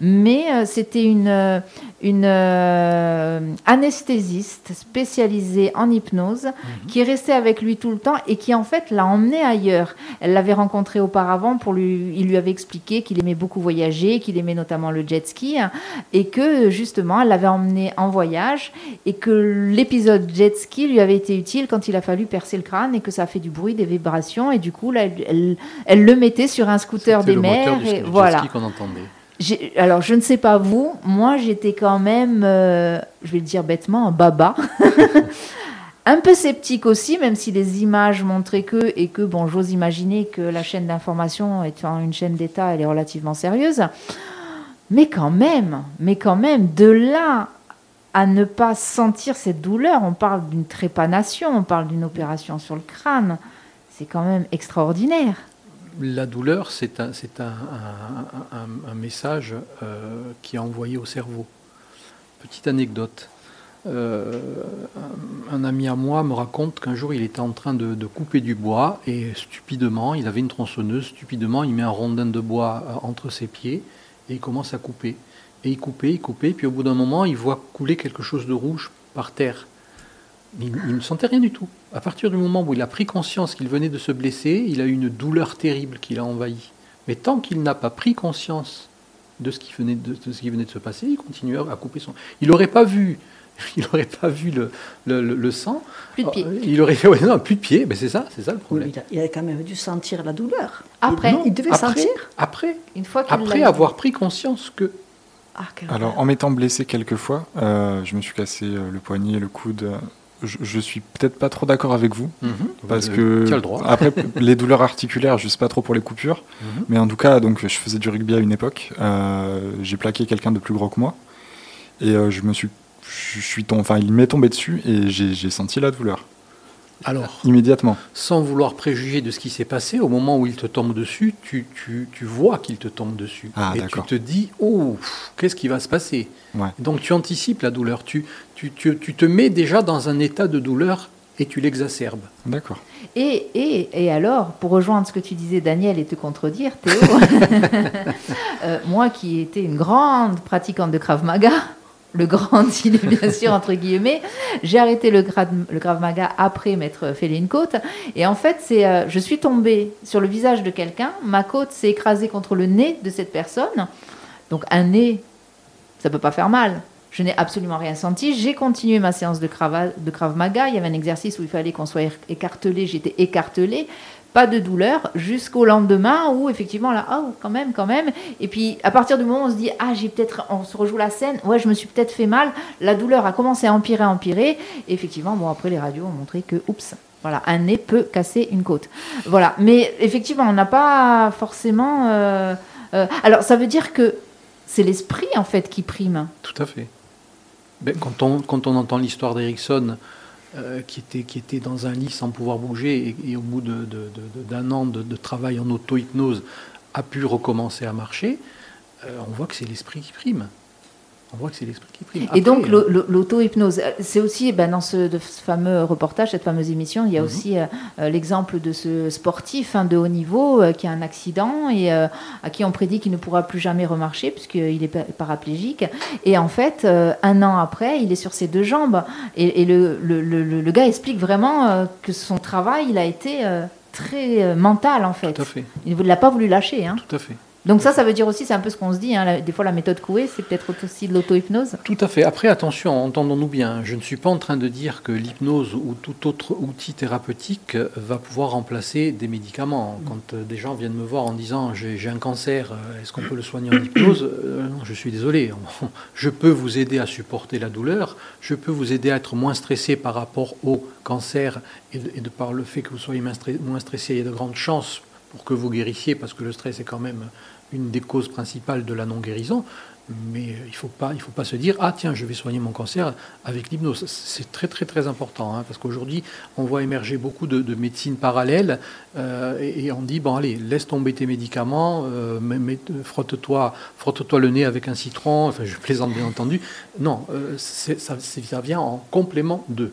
Mais euh, c'était une, euh, une euh, anesthésiste spécialisée en hypnose qui est restée avec lui tout le temps et qui en fait l'a emmené ailleurs. Elle l'avait rencontré auparavant pour lui, il lui avait expliqué qu'il aimait beaucoup voyager, qu'il aimait notamment le jet ski hein, et que justement elle l'avait emmené en voyage et que l'épisode jet ski lui avait été utile quand il a fallu percer le crâne et que ça a fait du bruit, des vibrations et du coup là, elle, elle- elle le mettait sur un scooter des le moteur mers du, et du voilà. qu'on entendait. Alors, je ne sais pas vous, moi j'étais quand même, euh, je vais le dire bêtement, un baba. un peu sceptique aussi, même si les images montraient que, et que, bon, j'ose imaginer que la chaîne d'information étant une chaîne d'État, elle est relativement sérieuse. Mais quand même, mais quand même, de là à ne pas sentir cette douleur, on parle d'une trépanation, on parle d'une opération sur le crâne, c'est quand même extraordinaire. La douleur, c'est un, message euh, qui est envoyé au cerveau. Petite anecdote. Euh, un, ami à moi me raconte qu'un jour il était en train de, couper du bois et stupidement, il avait une tronçonneuse, stupidement il met un rondin de bois euh, entre ses pieds et il commence à couper. Et il coupait, il coupait, puis au bout d'un moment il voit couler quelque chose de rouge par terre. Il, il ne sentait rien du tout. À partir du moment où il a pris conscience qu'il venait de se blesser, il a eu une douleur terrible qui l'a envahi. Mais tant qu'il n'a pas pris conscience de ce qui venait de, de ce qui venait de se passer, il continuait à couper son. Il n'aurait pas vu, il n'aurait pas vu le, le, le- le sang. Plus de pied. Euh, Il aurait ouais, non, plus de pied. Ben c'est ça, c'est ça le Oui, problème. il, a, il a quand même dû sentir la douleur. Après, il, il devait après, sentir. après, une fois après avoir pris conscience que Ah, Alors, en m'étant blessé quelques fois, euh, je me suis cassé euh, le poignet, le coude. Je, je suis peut-être pas trop d'accord avec vous. Parce euh, que tu as le droit. après les douleurs articulaires, je sais pas trop pour les coupures, Mhm. mais en tout cas, donc je faisais du rugby à une époque. euh, j'ai plaqué quelqu'un de plus gros que moi et euh, je me suis, je suis tombé, enfin il m'est tombé dessus et j'ai senti la douleur Alors, immédiatement. sans vouloir préjuger de ce qui s'est passé, au moment où il te tombe dessus, tu, tu, tu vois qu'il te tombe dessus. Ah, et tu te dis, oh, qu'est-ce qui va se passer? Ouais. Donc tu anticipes la douleur. Tu, tu, tu, tu te mets déjà dans un état de douleur et tu l'exacerbes. D'accord. Et, et, et alors, pour rejoindre ce que tu disais, Daniel, et te contredire, Théo, euh, moi qui étais une grande pratiquante de Krav Maga, le grand, bien sûr entre guillemets, j'ai arrêté le, Krav Maga après m'être fait une côte. Et en fait, c'est, euh, je suis tombée sur le visage de quelqu'un, ma côte s'est écrasée contre le nez de cette personne. Donc un nez, ça peut pas faire mal. Je n'ai absolument rien senti. J'ai continué ma séance de, crava- de Krav Maga. Il y avait un exercice où il fallait qu'on soit éc- écartelé. J'étais écartelée. Pas de douleur jusqu'au lendemain où effectivement là, oh, quand même, quand même. Et puis à partir du moment où on se dit, ah, j'ai peut-être, on se rejoue la scène, ouais, je me suis peut-être fait mal. La douleur a commencé à empirer, empirer. Effectivement, bon, après les radios ont montré que, oups, voilà, un nez peut casser une côte. Voilà. Mais effectivement, on n'a pas forcément. euh, euh, alors ça veut dire que c'est l'esprit en fait qui prime. Tout à fait. Ben, quand, on, quand on entend l'histoire d'Erickson, euh, qui, était, qui était dans un lit sans pouvoir bouger, et, au bout d'un an de, de travail en auto-hypnose, a pu recommencer à marcher, euh, on voit que c'est l'esprit qui prime. On voit que c'est l'esprit qui prime. Et donc euh, l'au- l'au- l'auto-hypnose, euh, c'est aussi ben, dans ce, de ce fameux reportage, cette fameuse émission, il y a Mhm. aussi euh, l'exemple de ce sportif hein, de haut niveau euh, qui a un accident et à qui on prédit qu'il ne pourra plus jamais remarcher puisqu'il est pa- paraplégique. Et en fait, un an après, il est sur ses deux jambes. Et, et le, le- le- le- le gars explique vraiment que son travail, il a été très mental en fait. Tout à fait. Il ne l'a pas voulu lâcher. Hein. Tout à fait. Donc ça, ça veut dire aussi, c'est un peu ce qu'on se dit, hein, des fois la méthode Coué, c'est peut-être aussi de l'auto-hypnose. Tout à fait. Après, attention, entendons-nous bien. Je ne suis pas en train de dire que l'hypnose ou tout autre outil thérapeutique va pouvoir remplacer des médicaments. Quand euh, des gens viennent me voir en disant j'ai un cancer, euh, est-ce qu'on peut le soigner en hypnose Euh, Non, je suis désolé. Je peux vous aider à supporter la douleur. Je peux vous aider à être moins stressé par rapport au cancer et de, et de par le fait que vous soyez moins stressé, il y a de grandes chances pour que vous guérissiez parce que le stress est quand même une des causes principales de la non-guérison. Mais il ne faut, pas- faut pas se dire Ah, tiens, je vais soigner mon cancer avec l'hypnose. C'est très, très, très important. hein, parce qu'aujourd'hui, on voit émerger beaucoup de, de médecines parallèles. euh, et, on dit Bon, allez, laisse tomber tes médicaments, euh, frotte-toi frotte le nez avec un citron. Enfin, je plaisante, bien entendu. Non, euh, ça, ça vient en complément d'eux.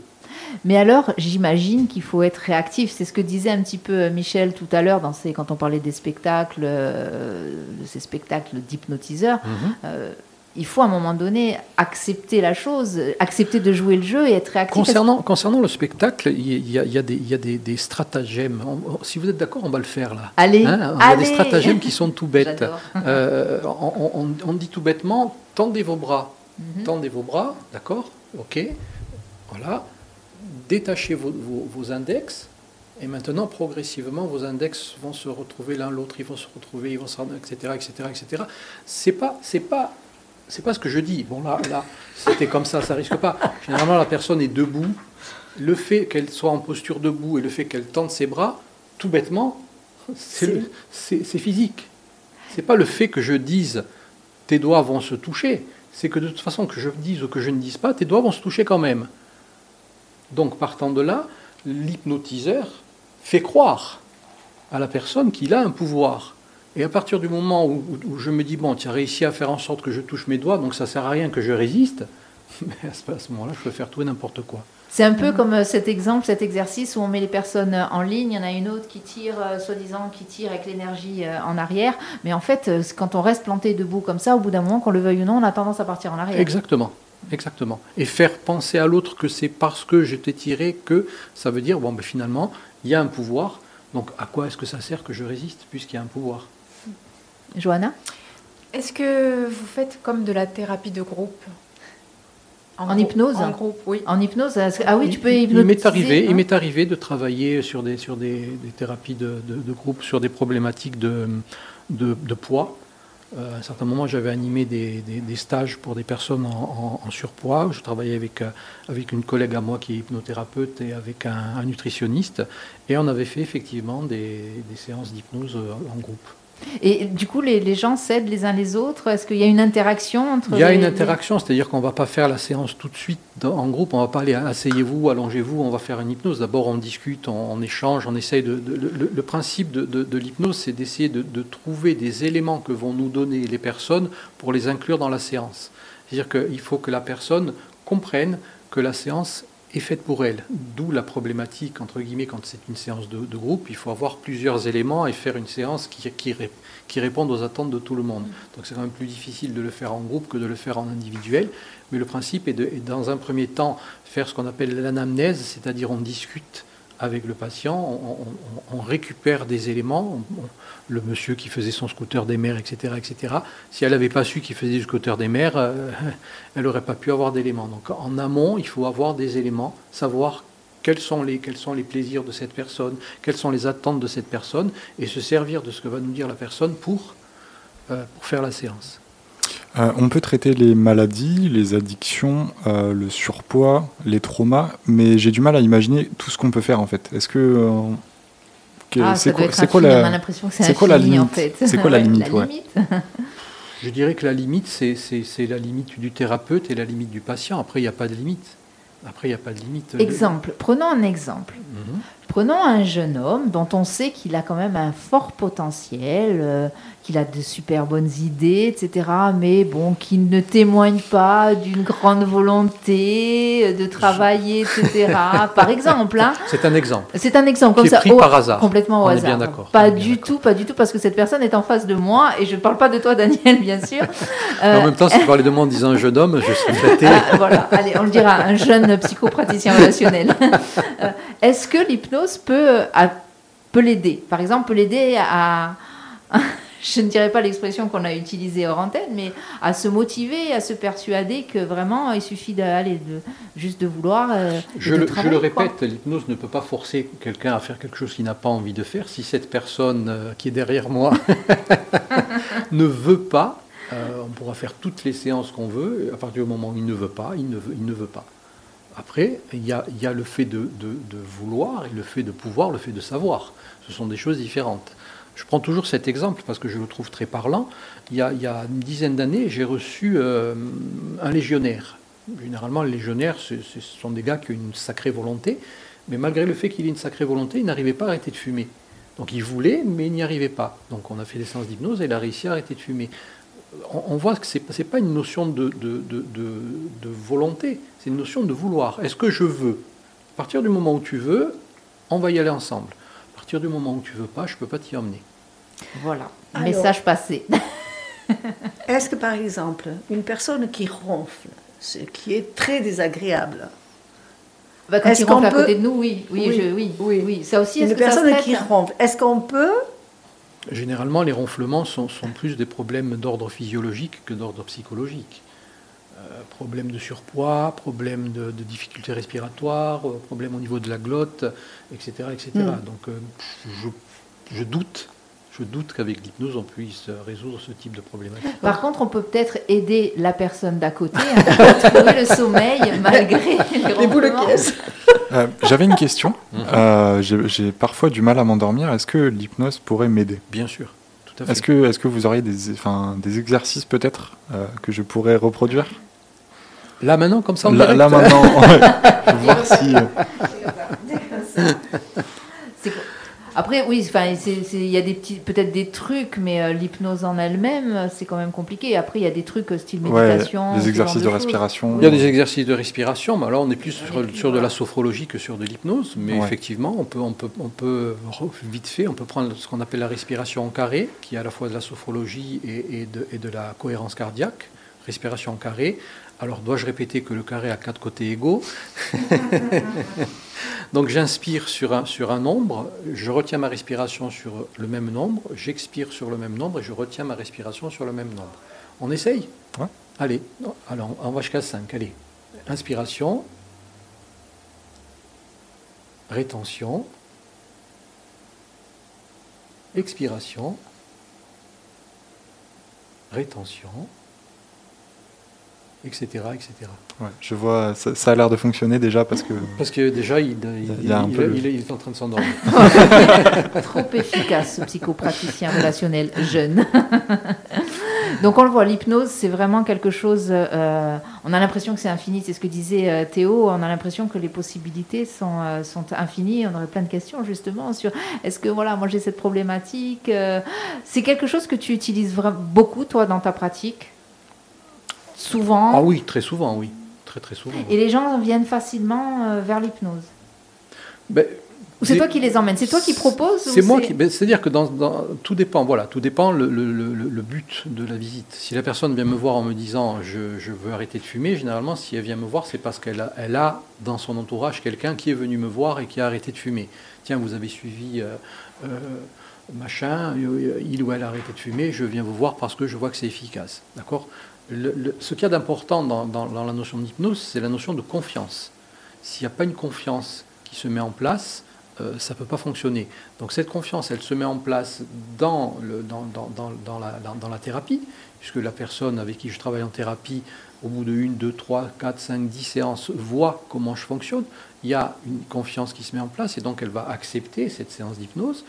Mais alors, j'imagine qu'il faut être réactif. C'est ce que disait un petit peu euh, Michel tout à l'heure dans ses- quand on parlait des spectacles, euh, de ces spectacles d'hypnotiseurs. Euh, il faut à un moment donné accepter la chose, accepter de jouer le jeu et être réactif. Concernant, concernant le spectacle, il y a, il y des, il y a des- des stratagèmes. On- on- si vous êtes d'accord, on va le faire là. Allez, Hein, il y a allez. des stratagèmes qui sont tout bêtes. Euh, on, on- on dit tout bêtement, tendez vos bras. Mhm. Tendez vos bras, d'accord Ok. Voilà. Détachez vos, index. Et maintenant, progressivement, vos index vont se retrouver l'un l'autre, ils vont se retrouver, ils vont etc., etc., etc. C'est pas, c'est pas, c'est pas ce que je dis. Bon là, là, c'était comme ça, ça risque pas. Généralement, la personne est debout. Le fait qu'elle soit en posture debout et le fait qu'elle tende ses bras, tout bêtement, c'est c'est physique. C'est pas le fait que je dise tes doigts vont se toucher, c'est que de toute façon que je dise ou que je ne dise pas, tes doigts vont se toucher quand même. Donc partant de là, l'hypnotiseur fait croire à la personne qu'il a un pouvoir. Et à partir du moment où, je me dis, bon, tu as réussi à faire en sorte que je touche mes doigts, donc ça sert à rien que je résiste, mais à ce, moment-là, je peux faire tout et n'importe quoi. C'est un peu comme euh, cet exemple, cet exercice où on met les personnes euh, en ligne. Il y en a une autre qui tire, euh, soi-disant, qui tire avec l'énergie en arrière. Mais en fait, quand on reste planté debout comme ça, au bout d'un moment, qu'on le veuille ou non, on a tendance à partir en arrière. Exactement. Exactement. Et faire penser à l'autre que c'est parce que je t'ai tiré que ça veut dire, bon, ben, finalement, il y a un pouvoir. Donc à quoi est-ce que ça sert que je résiste puisqu'il y a un pouvoir? Johanna? Est-ce que vous faites comme de la thérapie de groupe? En groupe- hypnose En groupe, oui. En hypnose Ah oui, tu peux Il hypnotiser. m'est arrivé, hein il m'est arrivé de travailler sur des, sur des, des thérapies de, de- de groupe, sur des problématiques de, de, de poids. Euh, à un certain moment, j'avais animé des, stages pour des personnes en, surpoids. Je travaillais avec, euh, avec une collègue à moi qui est hypnothérapeute et avec un, nutritionniste. Et on avait fait effectivement des, des séances d'hypnose euh, en groupe. Et du coup, les, les gens s'aident les uns les autres? Est-ce qu'il y a une interaction entre Il y a les- une les- interaction, c'est-à-dire qu'on ne va pas faire la séance tout de suite dans- en groupe, on ne va pas aller asseyez-vous, allongez-vous, on va faire une hypnose. D'abord, on discute, on, on échange, on essaye de. de- le, le principe de, de- l'hypnose, c'est d'essayer de, de trouver des éléments que vont nous donner les personnes pour les inclure dans la séance. C'est-à-dire qu'il faut que la personne comprenne que la séance est faite pour elle. D'où la problématique, entre guillemets, quand c'est une séance de, de groupe, il faut avoir plusieurs éléments et faire une séance qui, qui, ré- qui répondent aux attentes de tout le monde. Donc c'est quand même plus difficile de le faire en groupe que de le faire en individuel. Mais le principe est de, est dans un premier temps, faire ce qu'on appelle l'anamnèse, c'est-à-dire on discute avec le patient, on, récupère des éléments, le monsieur qui faisait son scooter des mers, etc., etc. Si elle n'avait pas su qu'il faisait du scooter des mers, euh, elle n'aurait pas pu avoir d'éléments. Donc en amont, il faut avoir des éléments, savoir quels sont, les, plaisirs de cette personne, quelles sont les attentes de cette personne, et se servir de ce que va nous dire la personne pour, euh, pour faire la séance. Euh, on peut traiter les maladies, les addictions, euh, le surpoids, les traumas, mais j'ai du mal à imaginer tout ce qu'on peut faire en fait. Est-ce que. euh, que- Ah, c'est doit quoi, être c'est quoi infini, on a la. l'impression que c'est c'est quoi la infini, en limite fait. C'est quoi la limite, ouais. Je dirais que la limite, c'est c'est- c'est la limite du thérapeute et la limite du patient. Après, il n'y a pas de limite. Après, il n'y a pas de limite. Exemple, prenons un exemple. Mhm. Prenons un jeune homme dont on sait qu'il a quand même un fort potentiel, euh, qu'il a de super bonnes idées, etc. Mais bon, qui ne témoigne pas d'une grande volonté de travailler, etc. Par exemple, hein. C'est un exemple. c'est un exemple comme est ça, pris au- par hasard. complètement au On est hasard. bien d'accord. On Pas bien du tout, pas du tout, parce que cette personne est en face de moi et je ne parle pas de toi, Daniel, bien sûr. en Euh, même temps, si tu parlais de moi en disant un jeune homme, je serais flatté. ah, voilà, allez, on le dira, un jeune psychopraticien relationnel. Est-ce que l'hypnose peut, euh, peut l'aider? Par exemple, peut l'aider à. je ne dirais pas l'expression qu'on a utilisée hors antenne, mais à se motiver, à se persuader que vraiment il suffit d'aller de, juste de vouloir. euh, Je de le, je répète, l'hypnose ne peut pas forcer quelqu'un à faire quelque chose qu'il n'a pas envie de faire. Si cette personne euh, qui est derrière moi ne veut pas, euh, on pourra faire toutes les séances qu'on veut. À partir du moment où il ne veut pas, il ne veut, il ne veut pas. Après, il y a, le fait de, vouloir et le fait de pouvoir, le fait de savoir. Ce sont des choses différentes. Je prends toujours cet exemple parce que je le trouve très parlant. Il y a, une dizaine d'années, j'ai reçu euh, un légionnaire. Généralement, les légionnaires, ce sont des gars qui ont une sacrée volonté, mais malgré le fait qu'il ait une sacrée volonté, il n'arrivait pas à arrêter de fumer. Donc il voulait, mais il n'y arrivait pas. Donc on a fait des séances d'hypnose et il a réussi à arrêter de fumer. On, voit que ce n'est pas une notion de volonté, c'est une notion de vouloir. Est-ce que je veux À partir du moment où tu veux, on va y aller ensemble. À partir du moment où tu veux pas, je ne peux pas t'y emmener. Voilà, Alors- message passé. Est-ce que par exemple, une personne qui ronfle, ce qui est très désagréable, Bah, quand il ronfle à peut- côté de nous, oui, oui, Oui, je- oui, oui. oui, Ça aussi, est-ce ça se personne qui ronfle, est-ce qu'on peut Généralement, les ronflements sont, sont plus des problèmes d'ordre physiologique que d'ordre psychologique. Euh, problèmes de surpoids, problèmes de, de difficultés respiratoires, euh, problèmes au niveau de la glotte, etc. etc. Mm. Donc euh, je, je doute, je doute qu'avec l'hypnose, on puisse résoudre ce type de problématique. Par contre, on peut peut-être aider la personne d'à côté à trouver le sommeil malgré les, les boules de ronflements. caisse Euh, J'avais une question. Mhm. Euh, J'ai parfois du mal à m'endormir. Est-ce que l'hypnose pourrait m'aider? Bien sûr. Est-ce que, est que vous auriez des, enfin, des exercices peut-être euh, que je pourrais reproduire? Là maintenant, comme ça, en là, là, maintenant, ouais. je voir si. euh, C'est quoi? Après, oui, il y a des petits, peut-être des trucs, mais euh, l'hypnose en elle-même, c'est quand même compliqué. Après, il y a des trucs euh, style ouais, méditation. ce les exercices de, respiration. Il y a des exercices de respiration, mais alors on est plus sur, sur de la sophrologie que sur de l'hypnose. Mais Ouais. effectivement, on peut, on, peut, on peut, vite fait, on peut prendre ce qu'on appelle la respiration en carré, qui est à la fois de la sophrologie et, et de, et de la cohérence cardiaque. Respiration en carré. Alors, dois-je répéter que le carré a quatre côtés égaux Donc, j'inspire sur un, sur un nombre, je retiens ma respiration sur le même nombre, j'expire sur le même nombre et je retiens ma respiration sur le même nombre. On essaye Ouais. Allez, alors on va jusqu'à 5. Allez, inspiration, rétention, expiration, rétention, etc. etc. Ouais, je vois, ça, ça a l'air de fonctionner déjà parce que. Parce que déjà, il, il- a le- est- il est en train de s'endormir. Trop efficace, ce psychopraticien relationnel jeune. Donc on le voit, l'hypnose, c'est vraiment quelque chose. euh, on a l'impression que c'est infini, c'est ce que disait euh, Théo. On a l'impression que les possibilités sont, euh, sont infinies. On aurait plein de questions justement sur est-ce que voilà, moi j'ai cette problématique. euh, c'est quelque chose que tu utilises vraiment beaucoup toi dans ta pratique, souvent. Ah oui, très souvent, oui. Très très souvent. Et les gens viennent facilement euh, vers l'hypnose. Ben, Ou c'est toi qui les emmènes? C'est toi qui proposes C'est moi qui. ben, C'est-à-dire que dans, dans- tout dépend. Voilà, tout dépend le, le- le- le but de la visite. Si la personne vient me voir en me disant je, je veux arrêter de fumer, généralement, si elle vient me voir, c'est parce qu'elle a, elle a dans son entourage quelqu'un qui est venu me voir et qui a arrêté de fumer. Tiens, vous avez suivi. euh, euh, machin, il ou elle a arrêté de fumer, je viens vous voir parce que je vois que c'est efficace. D'accord? Ce qu'il y a d'important dans, la notion d'hypnose, c'est la notion de confiance. S'il n'y a pas une confiance qui se met en place, euh, ça ne peut pas fonctionner. Donc cette confiance, elle se met en place dans, la, dans, la thérapie, puisque la personne avec qui je travaille en thérapie, au bout de 1, 2, 3, 4, 5, 10 séances, voit comment je fonctionne. Il y a une confiance qui se met en place et donc elle va accepter cette séance d'hypnose.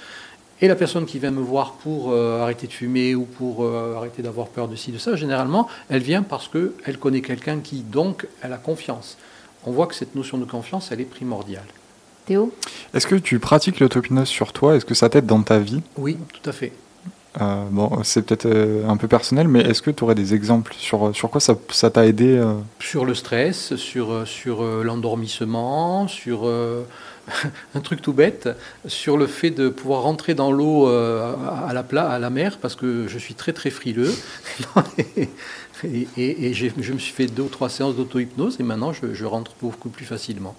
Et la personne qui vient me voir pour euh, arrêter de fumer ou pour euh, arrêter d'avoir peur de ci, de ça, généralement, elle vient parce qu'elle connaît quelqu'un qui, donc, elle a confiance. On voit que cette notion de confiance, elle est primordiale. Théo? Est-ce que tu pratiques l'autopinose sur toi? Est-ce que ça t'aide dans ta vie? Oui, tout à fait. Euh, Bon, c'est peut-être euh, un peu personnel, mais est-ce que tu aurais des exemples sur, sur quoi ça ça t'a aidé euh? Sur le stress, sur, sur euh, l'endormissement, sur euh, un truc tout bête, sur le fait de pouvoir rentrer dans l'eau euh, à, la pla- à la mer, parce que je suis très très frileux. et et- et j'ai- je me suis fait deux ou trois séances d'auto-hypnose et maintenant je, je rentre beaucoup plus facilement.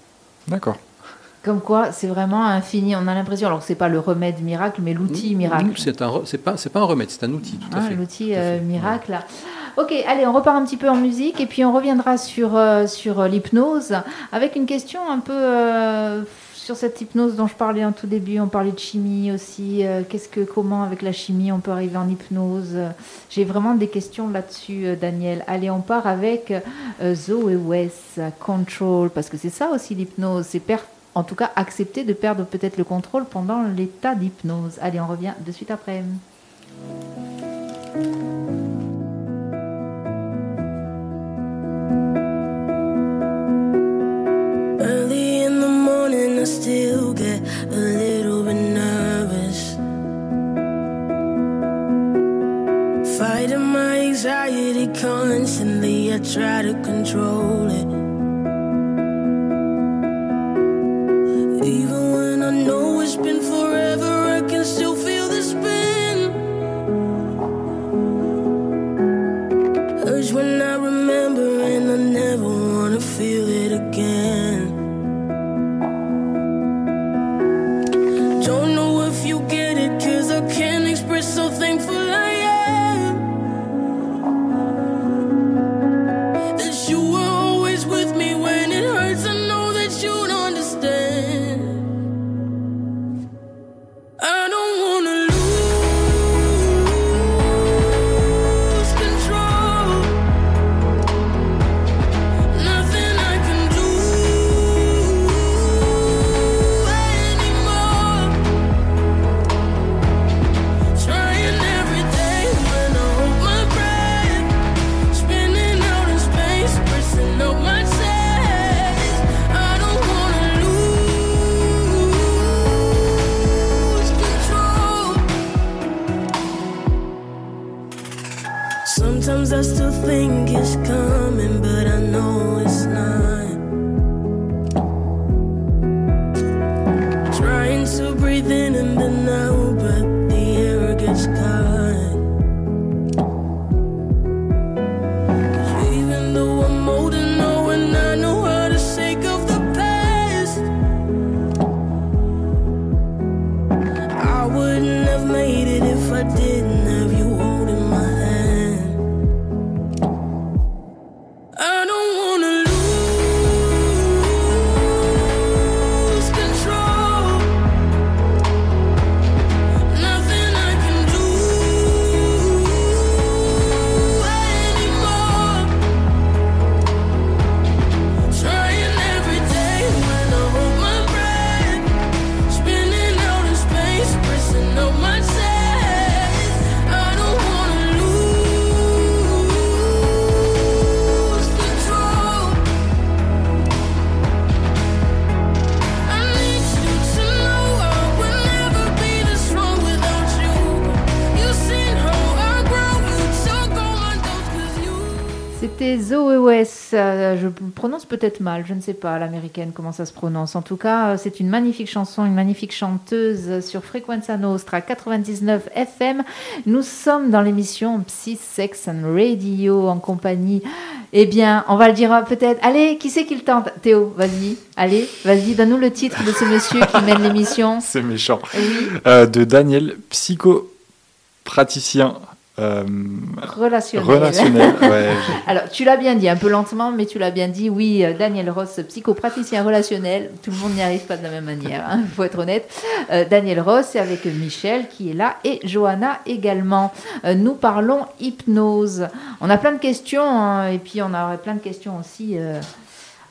D'accord. Comme quoi, c'est vraiment infini. On a l'impression, alors que c'est pas le remède miracle, mais l'outil miracle. C'est un c'est pas, c'est pas un remède, c'est un outil, tout à Hein, fait. L'outil euh, fait. miracle. Ok, allez, on repart un petit peu en musique et puis on reviendra sur, euh, sur euh, l'hypnose avec une question un peu euh, sur cette hypnose dont je parlais en tout début. On parlait de chimie aussi. euh, Qu'est-ce que, comment avec la chimie on peut arriver en hypnose? J'ai vraiment des questions là-dessus, euh, Daniel. Allez, on part avec euh, Zoe West, Control, parce que c'est ça aussi l'hypnose. C'est en tout cas accepter de perdre peut-être le contrôle pendant l'état d'hypnose. Allez, on revient de suite après. Still get a little bit nervous. Fighting my anxiety constantly, I try to control it. Even when I know it's been forever, I can still feel West. Euh, je prononce peut-être mal, je ne sais pas, l'américaine, comment ça se prononce. En tout cas, euh, c'est une magnifique chanson, une magnifique chanteuse sur Frequenza Nostra 99 FM. Nous sommes dans l'émission Psy Sex and Radio en compagnie. Eh bien, on va le dire euh, peut-être. Allez, qui c'est qui le tente? Théo, vas-y. Allez, vas-y, donne-nous le titre de ce monsieur qui mène l'émission. C'est méchant. Oui, Euh, de Daniel, psychopraticien euh, relationnel. relationnel. Ouais, Alors, tu l'as bien dit, un peu lentement, mais tu l'as bien dit. Oui, euh, Daniel Ross, psychopraticien relationnel. Tout le monde n'y arrive pas de la même manière, il faut être honnête. Euh, Daniel Ross, et avec Michel qui est là, et Johanna également. Euh, nous parlons hypnose. On a plein de questions, hein, et puis on aurait plein de questions aussi.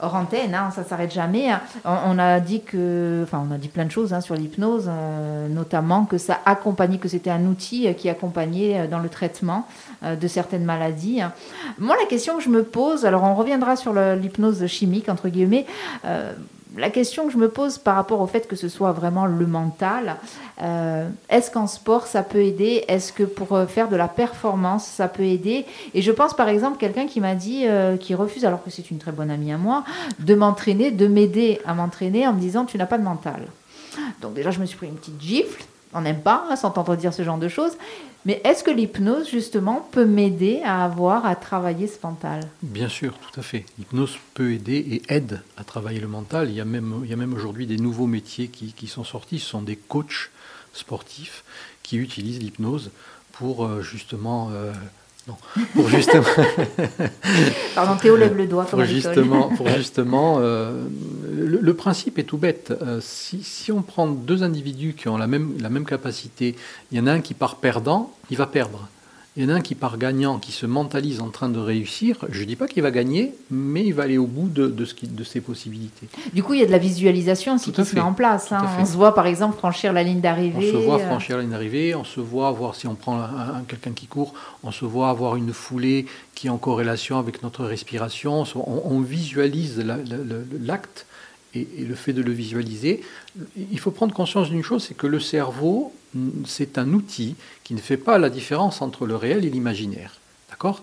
Hors antenne, hein, ça s'arrête jamais. hein. On, a dit que, enfin, on a dit plein de choses hein, sur l'hypnose, euh, notamment que ça accompagnait, que c'était un outil euh, qui accompagnait euh, dans le traitement de certaines maladies. hein. Moi, la question que je me pose, alors on reviendra sur l'hypnose chimique entre guillemets. La question que je me pose par rapport au fait que ce soit vraiment le mental, euh, est-ce qu'en sport ça peut aider? Est-ce que pour euh, faire de la performance ça peut aider? Et je pense par exemple quelqu'un qui m'a dit, euh, qui refuse, alors que c'est une très bonne amie à moi, de m'entraîner, de m'aider à m'entraîner en me disant tu n'as pas de mental. Donc déjà je me suis pris une petite gifle. On n'aime pas hein, s'entendre dire ce genre de choses. Mais est-ce que l'hypnose, justement, peut m'aider à avoir à travailler ce mental? Bien sûr, tout à fait. L'hypnose peut aider et aide à travailler le mental. Il y a même, il y a même aujourd'hui des nouveaux métiers qui, qui sont sortis. Ce sont des coachs sportifs qui utilisent l'hypnose pour euh, justement... euh, non, pour justement... Pardon, Théo lève le doigt pour justement, pour justement euh, le, le principe est tout bête. Euh, si, si on prend deux individus qui ont la même, la même capacité, il y en a un qui part perdant, il va perdre. Il y en a un qui part gagnant, qui se mentalise en train de réussir. Je ne dis pas qu'il va gagner, mais il va aller au bout de, de, ce qui, de ses possibilités. Du coup, il y a de la visualisation aussi qui se met en place. Hein. On se voit, par exemple, franchir la ligne On d'arrivée. se voit euh, franchir la ligne d'arrivée, on se voit voir si on prend un- un- quelqu'un qui court, on se voit avoir une foulée qui est en corrélation avec notre respiration, on, on visualise la- la- la- l'acte et, et le fait de le visualiser. Il faut prendre conscience d'une chose, c'est que le cerveau, c'est un outil qui ne fait pas la différence entre le réel et l'imaginaire. D'accord?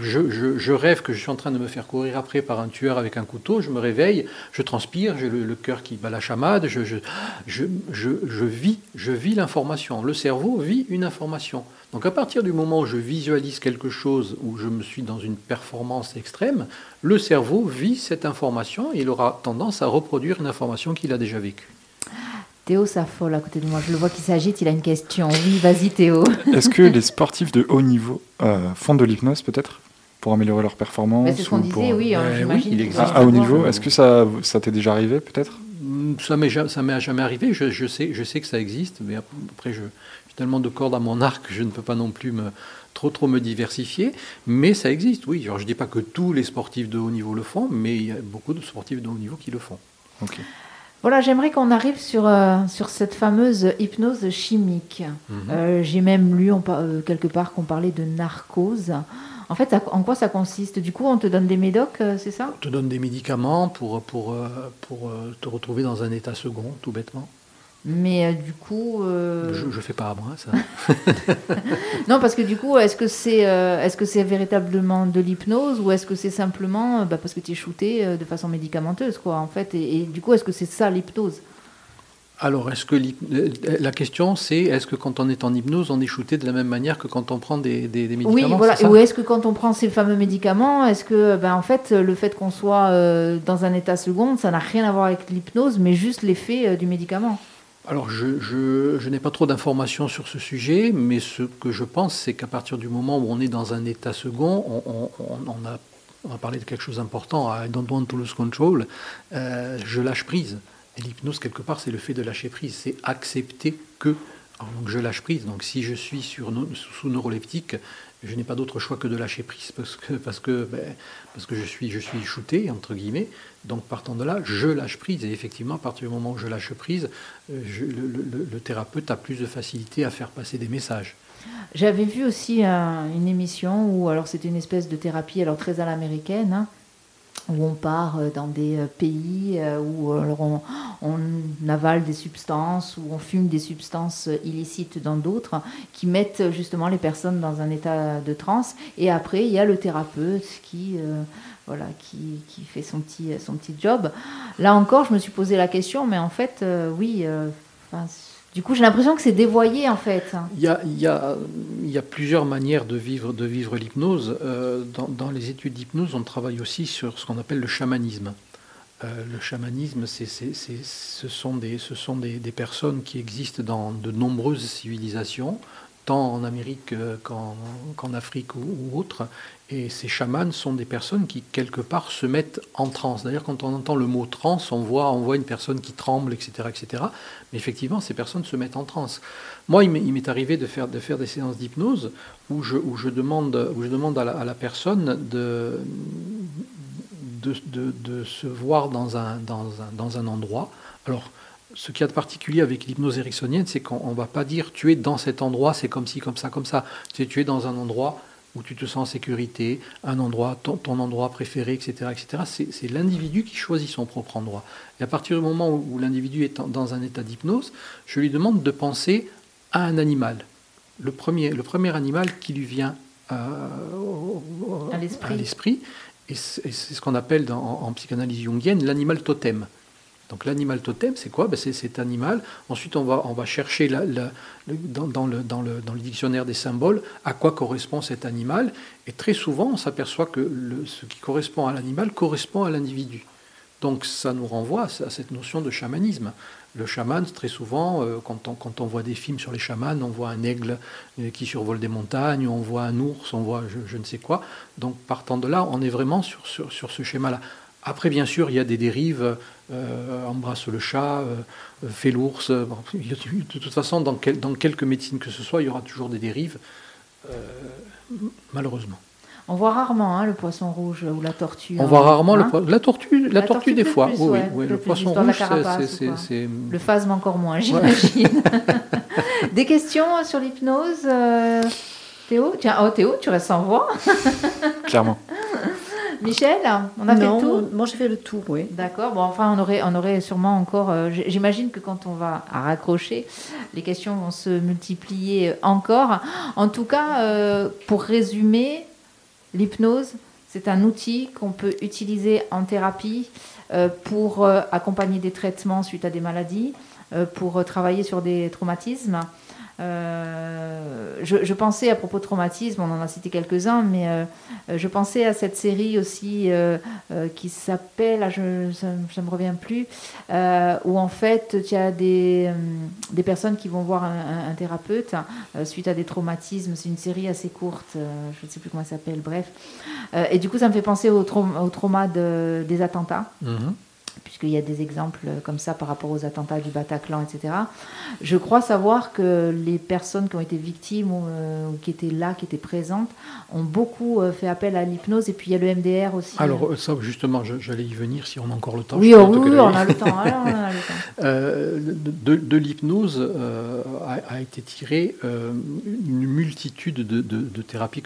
Je, rêve que je suis en train de me faire courir après par un tueur avec un couteau, je me réveille, je transpire, j'ai le, cœur qui bat la chamade, je vis, je vis l'information. Le cerveau vit une information. Donc à partir du moment où je visualise quelque chose, où je me suis dans une performance extrême, le cerveau vit cette information et il aura tendance à reproduire une information qu'il a déjà vécue. Théo s'affole à côté de moi. Je le vois qui s'agite, il a une question. Oui, vas-y Théo. Est-ce que les sportifs de haut niveau euh, font de l'hypnose peut-être pour améliorer leur performance c'est ce qu'on ou disait, pour- oui. hein, Ben oui, il existe. À, y à haut niveau, est-ce que ça, ça t'est déjà arrivé peut-être? Mm, Ça m'est ja- ça m'est jamais arrivé. Je, je sais, je sais que ça existe, mais après, j'ai tellement de cordes à mon arc que je ne peux pas non plus me, trop, trop me diversifier. Mais ça existe, oui. Alors, je ne dis pas que tous les sportifs de haut niveau le font, mais il y a beaucoup de sportifs de haut niveau qui le font. Ok. Voilà, j'aimerais qu'on arrive sur, euh, sur cette fameuse hypnose chimique. Mhm. Euh, J'ai même lu euh, quelque part qu'on parlait de narcose. En fait, ça- en quoi ça consiste? Du coup, on te donne des médocs, c'est ça? On te donne des médicaments pour, pour, pour te retrouver dans un état second, tout bêtement. Mais euh, du coup, euh, Je ne fais pas à moi, ça. non, parce que du coup, est-ce que c'est euh, que c'est véritablement de l'hypnose ou est-ce que c'est simplement bah, parce que tu es shooté de façon médicamenteuse, quoi, en fait et, et du coup, est-ce que c'est ça l'hypnose? Alors, est-ce que la question, c'est est-ce que quand on est en hypnose, on est shooté de la même manière que quand on prend des, des, des Oui, médicaments voilà. Ou est-ce que quand on prend ces fameux médicaments, est-ce que, ben, en fait, le fait qu'on soit dans un état second, ça n'a rien à voir avec l'hypnose, mais juste l'effet du médicament? Alors, je, je- n'ai pas trop d'informations sur ce sujet, mais ce que je pense, c'est qu'à partir du moment où on est dans un état second, on, on- on- a, on a parlé de quelque chose d'important, I don't want to lose control, euh, je lâche prise. Et l'hypnose, quelque part, c'est le fait de lâcher prise, c'est accepter que. Donc, je lâche prise. Donc, si je suis sur, sous neuroleptique, je n'ai pas d'autre choix que de lâcher prise parce que, parce que, ben, parce que je, suis, je suis shooté, entre guillemets. Donc, partant de là, je lâche prise. Et effectivement, à partir du moment où je lâche prise, euh, le, thérapeute a plus de facilité à faire passer des messages. J'avais vu aussi euh, une émission où, alors c'était une espèce de thérapie, alors très à l'américaine, hein, où on part euh, dans des pays où on, avale des substances, où on fume des substances illicites dans d'autres, qui mettent justement les personnes dans un état de transe. Et après, il y a le thérapeute qui, voilà, qui, qui fait son petit, son petit job. Là encore, je me suis posé la question, mais en fait, euh, oui. euh, du coup, j'ai l'impression que c'est dévoyé en fait. Il y a, il y a- il y a plusieurs manières de vivre, de vivre l'hypnose. Euh, dans, dans les études d'hypnose, on travaille aussi sur ce qu'on appelle le chamanisme. Le chamanisme, c'est- ce sont, des, ce sont des, des personnes qui existent dans de nombreuses civilisations, tant en Amérique qu'en, Afrique ou, autre. Et ces chamans sont des personnes qui, quelque part, se mettent en transe. D'ailleurs, quand on entend le mot transe, on voit, on voit une personne qui tremble, etc., etc. Mais effectivement, ces personnes se mettent en transe. Moi, il m'est arrivé de faire, de faire des séances d'hypnose où je, où je demande, où je demande à, la, à la personne de, de, de- de se voir dans un, dans, un, dans un endroit. Alors, ce qu'il y a de particulier avec l'hypnose ericksonienne, c'est qu'on ne va pas dire tu es dans cet endroit, c'est comme ci, comme ça, comme ça. Tu, es dans un endroit où tu te sens en sécurité, un endroit, ton, ton endroit préféré, etc. etc. C'est l'individu qui choisit son propre endroit. Et à partir du moment où, où l'individu est en- dans un état d'hypnose, je lui demande de penser à un animal. Le premier, le premier animal qui lui vient euh, À l'esprit. et c'est et c'est ce qu'on appelle dans- en, en psychanalyse jungienne l'animal totem. Donc l'animal totem, c'est quoi? Ben, C'est cet animal. Ensuite, on va, on va chercher dans, le, dans, le, dans le dictionnaire des symboles à quoi correspond cet animal. Et très souvent, on s'aperçoit que ce qui correspond à l'animal correspond à l'individu. Donc ça nous renvoie à à cette notion de chamanisme. Le chaman, très souvent, euh, quand on, quand on voit des films sur les chamans, on voit un aigle euh, qui survole des montagnes, on voit un ours, on voit je, je ne sais quoi. Donc partant de là, on est vraiment sur, sur, sur ce schéma-là. Après, bien sûr, il y a des dérives, euh, embrasse le chat, euh, fais l'ours. euh, bon, de toute façon, dans, quel- dans quelque médecine que ce soit, il y aura toujours des dérives, euh, malheureusement. On voit rarement hein, le poisson rouge ou la tortue. On hein. voit rarement le Hein la tortue, la, La tortue, tortue des fois. plus, oui, oui, ouais, oui, peut-être le poisson rouge, c'est- Le phasme encore moins, j'imagine. Des questions sur l'hypnose euh, Théo? Tiens, oh Théo, tu restes sans voix. Clairement. Michel, on a fait le tour moi j'ai fait le tour, oui. D'accord. Bon, enfin, on aurait, on aurait sûrement encore. euh, J'imagine que quand on va à raccrocher, les questions vont se multiplier encore. En tout cas, euh, pour résumer, l'hypnose, c'est un outil qu'on peut utiliser en thérapie euh, pour euh, accompagner des traitements suite à des maladies, euh, pour euh, travailler sur des traumatismes. Euh, je, pensais à propos de traumatisme, on en a cité quelques-uns, mais euh, je pensais à cette série aussi euh, qui s'appelle, ah, je, ça, ça me revient plus, où en fait il y a des, des personnes qui vont voir un, thérapeute euh, suite à des traumatismes. C'est une série assez courte, je ne sais plus comment elle s'appelle, bref. Et du coup, ça me fait penser au, traum- au trauma de- des attentats Mhm. Puisqu'il y a des exemples comme ça par rapport aux attentats du Bataclan, etc. Je crois savoir que les personnes qui ont été victimes ou, euh, qui étaient là, qui étaient présentes, ont beaucoup euh, fait appel à l'hypnose. Et puis il y a le MDR aussi. Alors euh, ça, justement, j'allais y venir si on a encore le temps. oui, oh, oui, on a le temps. alors, on a le temps. Euh, de, l'hypnose euh, a, été tirée euh, une multitude de, thérapies,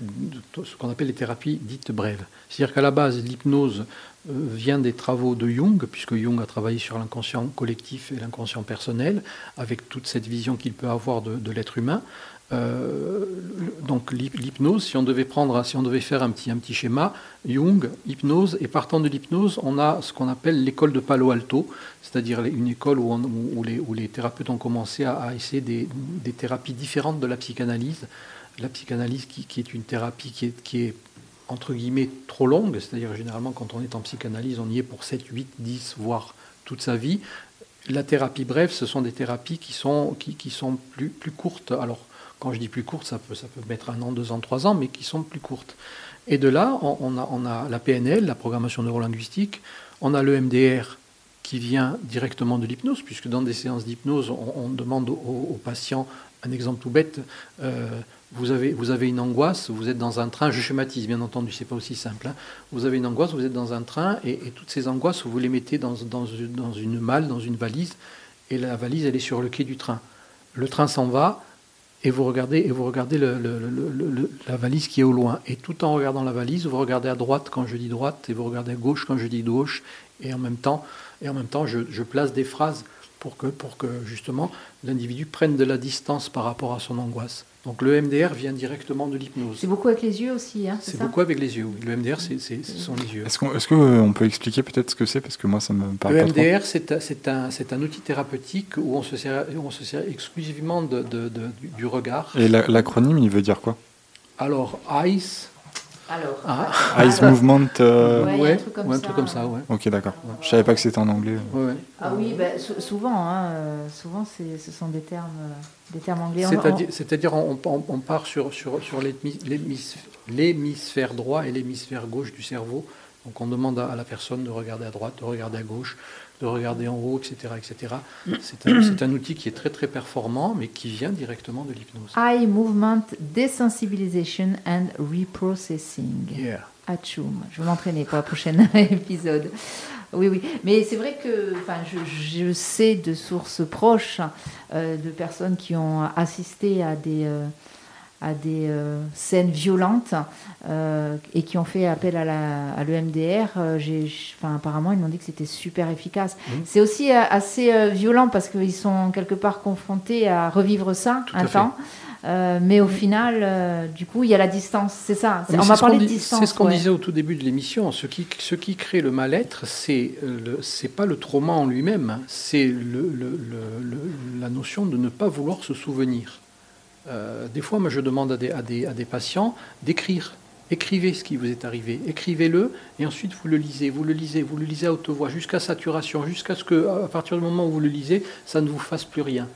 ce qu'on appelle les thérapies dites brèves. C'est-à-dire qu'à la base, l'hypnose euh, vient des travaux de Jung, puisque Jung a travaillé sur l'inconscient collectif et l'inconscient personnel, avec toute cette vision qu'il peut avoir de l'être humain. Euh, donc l'hyp- l'hypnose, si on devait prendre, si on devait faire un petit, un petit schéma, Jung, hypnose, et partant de l'hypnose, on a ce qu'on appelle l'école de Palo Alto, c'est-à-dire une école où, les, thérapeutes ont commencé à, essayer des, thérapies différentes de la psychanalyse. La psychanalyse qui, est une thérapie qui est, entre guillemets trop longue, c'est-à-dire généralement quand on est en psychanalyse, on y est pour 7, 8, 10, voire toute sa vie. La thérapie brève, ce sont des thérapies qui sont, qui sont plus, plus courtes. Alors, quand je dis plus courtes, ça peut, mettre un an, deux ans, trois ans, mais qui sont plus courtes. Et de là, on, a, la PNL, la programmation neurolinguistique, on a le MDR qui vient directement de l'hypnose, puisque dans des séances d'hypnose, on, demande aux, patients, un exemple tout bête, euh, vous, avez, vous avez une angoisse, vous êtes dans un train, je schématise bien entendu, c'est pas aussi simple, hein. vous avez une angoisse, vous êtes dans un train, et, toutes ces angoisses, vous les mettez dans, dans une malle, dans une valise, et la valise, elle est sur le quai du train. Le train s'en va, et vous regardez, et vous regardez la valise qui est au loin. Et tout en regardant la valise, vous regardez à droite quand je dis droite, et vous regardez à gauche quand je dis gauche, et en même temps, et en même temps je, je place des phrases pour que, pour que justement l'individu prenne de la distance par rapport à son angoisse. Donc le MDR vient directement de l'hypnose. C'est beaucoup avec les yeux aussi, hein, c'est beaucoup avec les yeux. oui. Le MDR, c'est, c'est- ce sont les yeux. Est-ce qu'on est-ce que, euh, on peut expliquer peut-être ce que c'est? Parce que moi, ça me parle Le pas trop. MDR, c'est un, c'est un, c'est un outil thérapeutique où on se sert, on se sert exclusivement de, de- de- du, du regard. Et la- l'acronyme, il veut dire quoi? Alors, ICE, Alors, Ah. Eyes Movement. euh, Ouais, un truc comme ouais, un ça. truc comme ça, ouais. Ok, d'accord. Je savais pas que c'était en anglais. Ouais, ouais. ah oui, ben, sou- souvent, hein, euh, souvent c'est- ce sont des termes, euh, des termes anglais. C'est-à-dire, c'est-à-dire on, on- on part sur, sur, sur l'hémi- l'hémis- l'hémisphère droit et l'hémisphère gauche du cerveau. Donc on demande à, à la personne de regarder à droite, de regarder à gauche, de regarder en haut, etc. etc. C'est un, outil qui est très très performant, mais qui vient directement de l'hypnose. Eye Movement Desensibilization and Reprocessing. Yeah. Atchoum. Je vais m'entraîner pour le prochain épisode. Oui, oui. Mais c'est vrai que enfin, je, je sais de sources proches euh, de personnes qui ont assisté à des, euh, à des euh, scènes violentes euh, et qui ont fait appel à, la, à l'EMDR. Euh, enfin, apparemment, ils m'ont dit que c'était super efficace. C'est aussi euh, assez euh, violent parce qu'ils sont quelque part confrontés à revivre ça Tout un temps. Euh, mais au final, euh, du coup, il y a la distance. C'est ça. On va parler de distance. C'est ce qu'on ouais. disait au tout début de l'émission. Ce qui, ce qui crée le mal-être, c'est le- c'est pas le trauma en lui-même, c'est le- le- le- le- la notion de ne pas vouloir se souvenir. Euh, des fois, moi, je demande à des, à des- à des patients d'écrire. Écrivez ce qui vous est arrivé, écrivez-le, et ensuite vous le lisez, vous le lisez, vous le lisez à haute voix, jusqu'à saturation, jusqu'à ce que, à partir du moment où vous le lisez, ça ne vous fasse plus rien.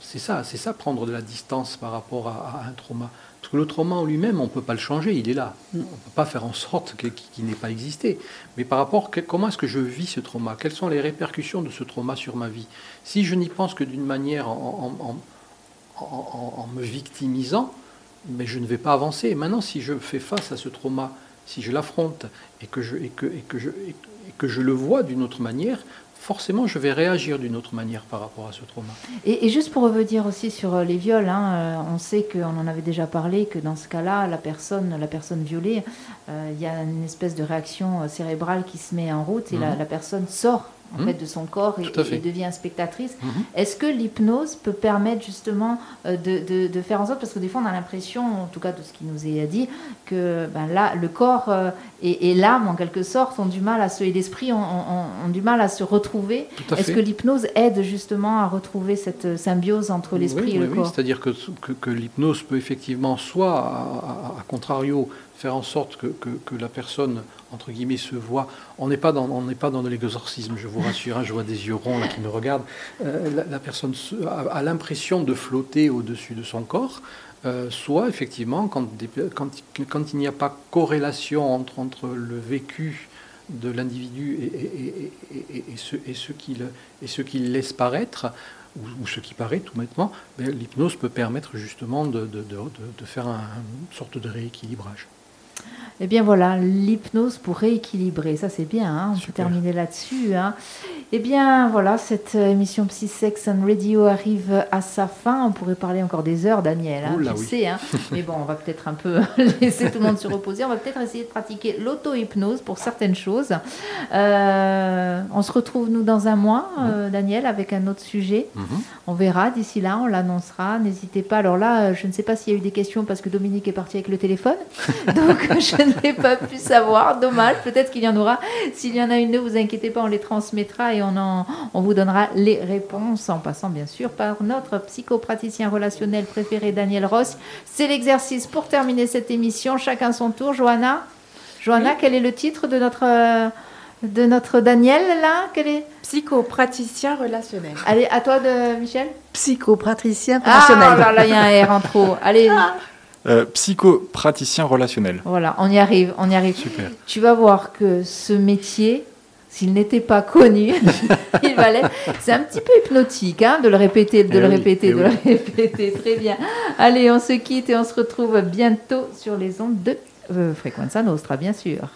C'est ça, c'est ça prendre de la distance par rapport à, à un trauma. Parce que le trauma en lui-même, on ne peut pas le changer, il est là. On ne peut pas faire en sorte qu'il n'ait pas existé. Mais par rapport, comment est-ce que je vis ce trauma? Quelles sont les répercussions de ce trauma sur ma vie? Si je n'y pense que d'une manière en, en- en- en- me victimisant, mais je ne vais pas avancer. Maintenant, si je fais face à ce trauma, si je l'affronte et que je, et que, et que je, et que- et je le vois d'une autre manière, forcément, je vais réagir d'une autre manière par rapport à ce trauma. Et, et juste pour revenir aussi sur euh, les viols, hein, euh, on sait qu'on en avait déjà parlé, que dans ce cas-là, la personne, la personne violée, euh, il y a une espèce de réaction cérébrale qui se met en route et la, Mhm. la personne sort en fait de son corps et, et devient spectatrice. Mhm. Est-ce que l'hypnose peut permettre justement euh, de, de- de faire en sorte, parce que des fois on a l'impression, en tout cas de ce qui nous est dit, que ben là, le corps euh, et, et l'âme en quelque sorte ont du mal à se, et l'esprit ont, ont- ont du mal à se retrouver. Est-ce que l'hypnose aide justement à retrouver cette euh, symbiose entre l'esprit Oui, et oui, le oui, corps? C'est-à-dire que, que, que l'hypnose peut effectivement, soit à, à- à contrario, faire en sorte que, que, la personne, entre guillemets, se voit. On n'est pas dans, on pas dans de l'exorcisme, je vous rassure, hein, je vois des yeux ronds qui me regardent. Euh, la, personne a, l'impression de flotter au-dessus de son corps. euh, soit effectivement, quand, quand, il n'y a pas corrélation entre, entre le vécu de l'individu et, et- ce, et qu'il laisse paraître, ou, ce qui paraît tout bêtement, ben, l'hypnose peut permettre justement de, de- de- faire un- une sorte de rééquilibrage. Eh bien voilà, l'hypnose pour rééquilibrer, ça c'est bien, hein, on peut Super. terminer là-dessus. Hein. Eh bien voilà, cette euh, émission Psy Sex and Radio arrive à sa fin. On pourrait parler encore des heures, Daniel, hein, Oula, tu oui. sais. Hein. Mais bon, on va peut-être un peu laisser tout le monde se reposer. On va peut-être essayer de pratiquer l'auto-hypnose pour certaines choses. Euh, on se retrouve nous dans un mois, euh, Daniel, avec un autre sujet. On verra d'ici là, on l'annoncera. N'hésitez pas. Alors là, je ne sais pas s'il y a eu des questions parce que Dominique est parti avec le téléphone. Donc je n'ai pas pu savoir. Dommage. Peut-être qu'il y en aura. S'il y en a une, ne vous inquiétez pas, on les transmettra et on, en, on vous donnera les réponses en passant bien sûr par notre psychopraticien relationnel préféré, Daniel Ross. C'est l'exercice pour terminer cette émission. Chacun son tour. Johanna, Johanna, quel est le titre de notre, euh, de notre Daniel là? Quel est? Psychopraticien relationnel. Allez, à toi de Michel. Psychopraticien Ah relationnel. là là, il y a un R en trop. Allez, Euh, psychopraticien relationnel. voilà, on y arrive, on y arrive. Super. Tu vas voir que ce métier, s'il n'était pas connu, il valait. C'est un petit peu hypnotique, hein, de le répéter, de Eh le oui, répéter, eh de oui. le répéter. Très bien. Allez, on se quitte et on se retrouve bientôt sur les ondes de euh, Frequenza Nostra, bien sûr.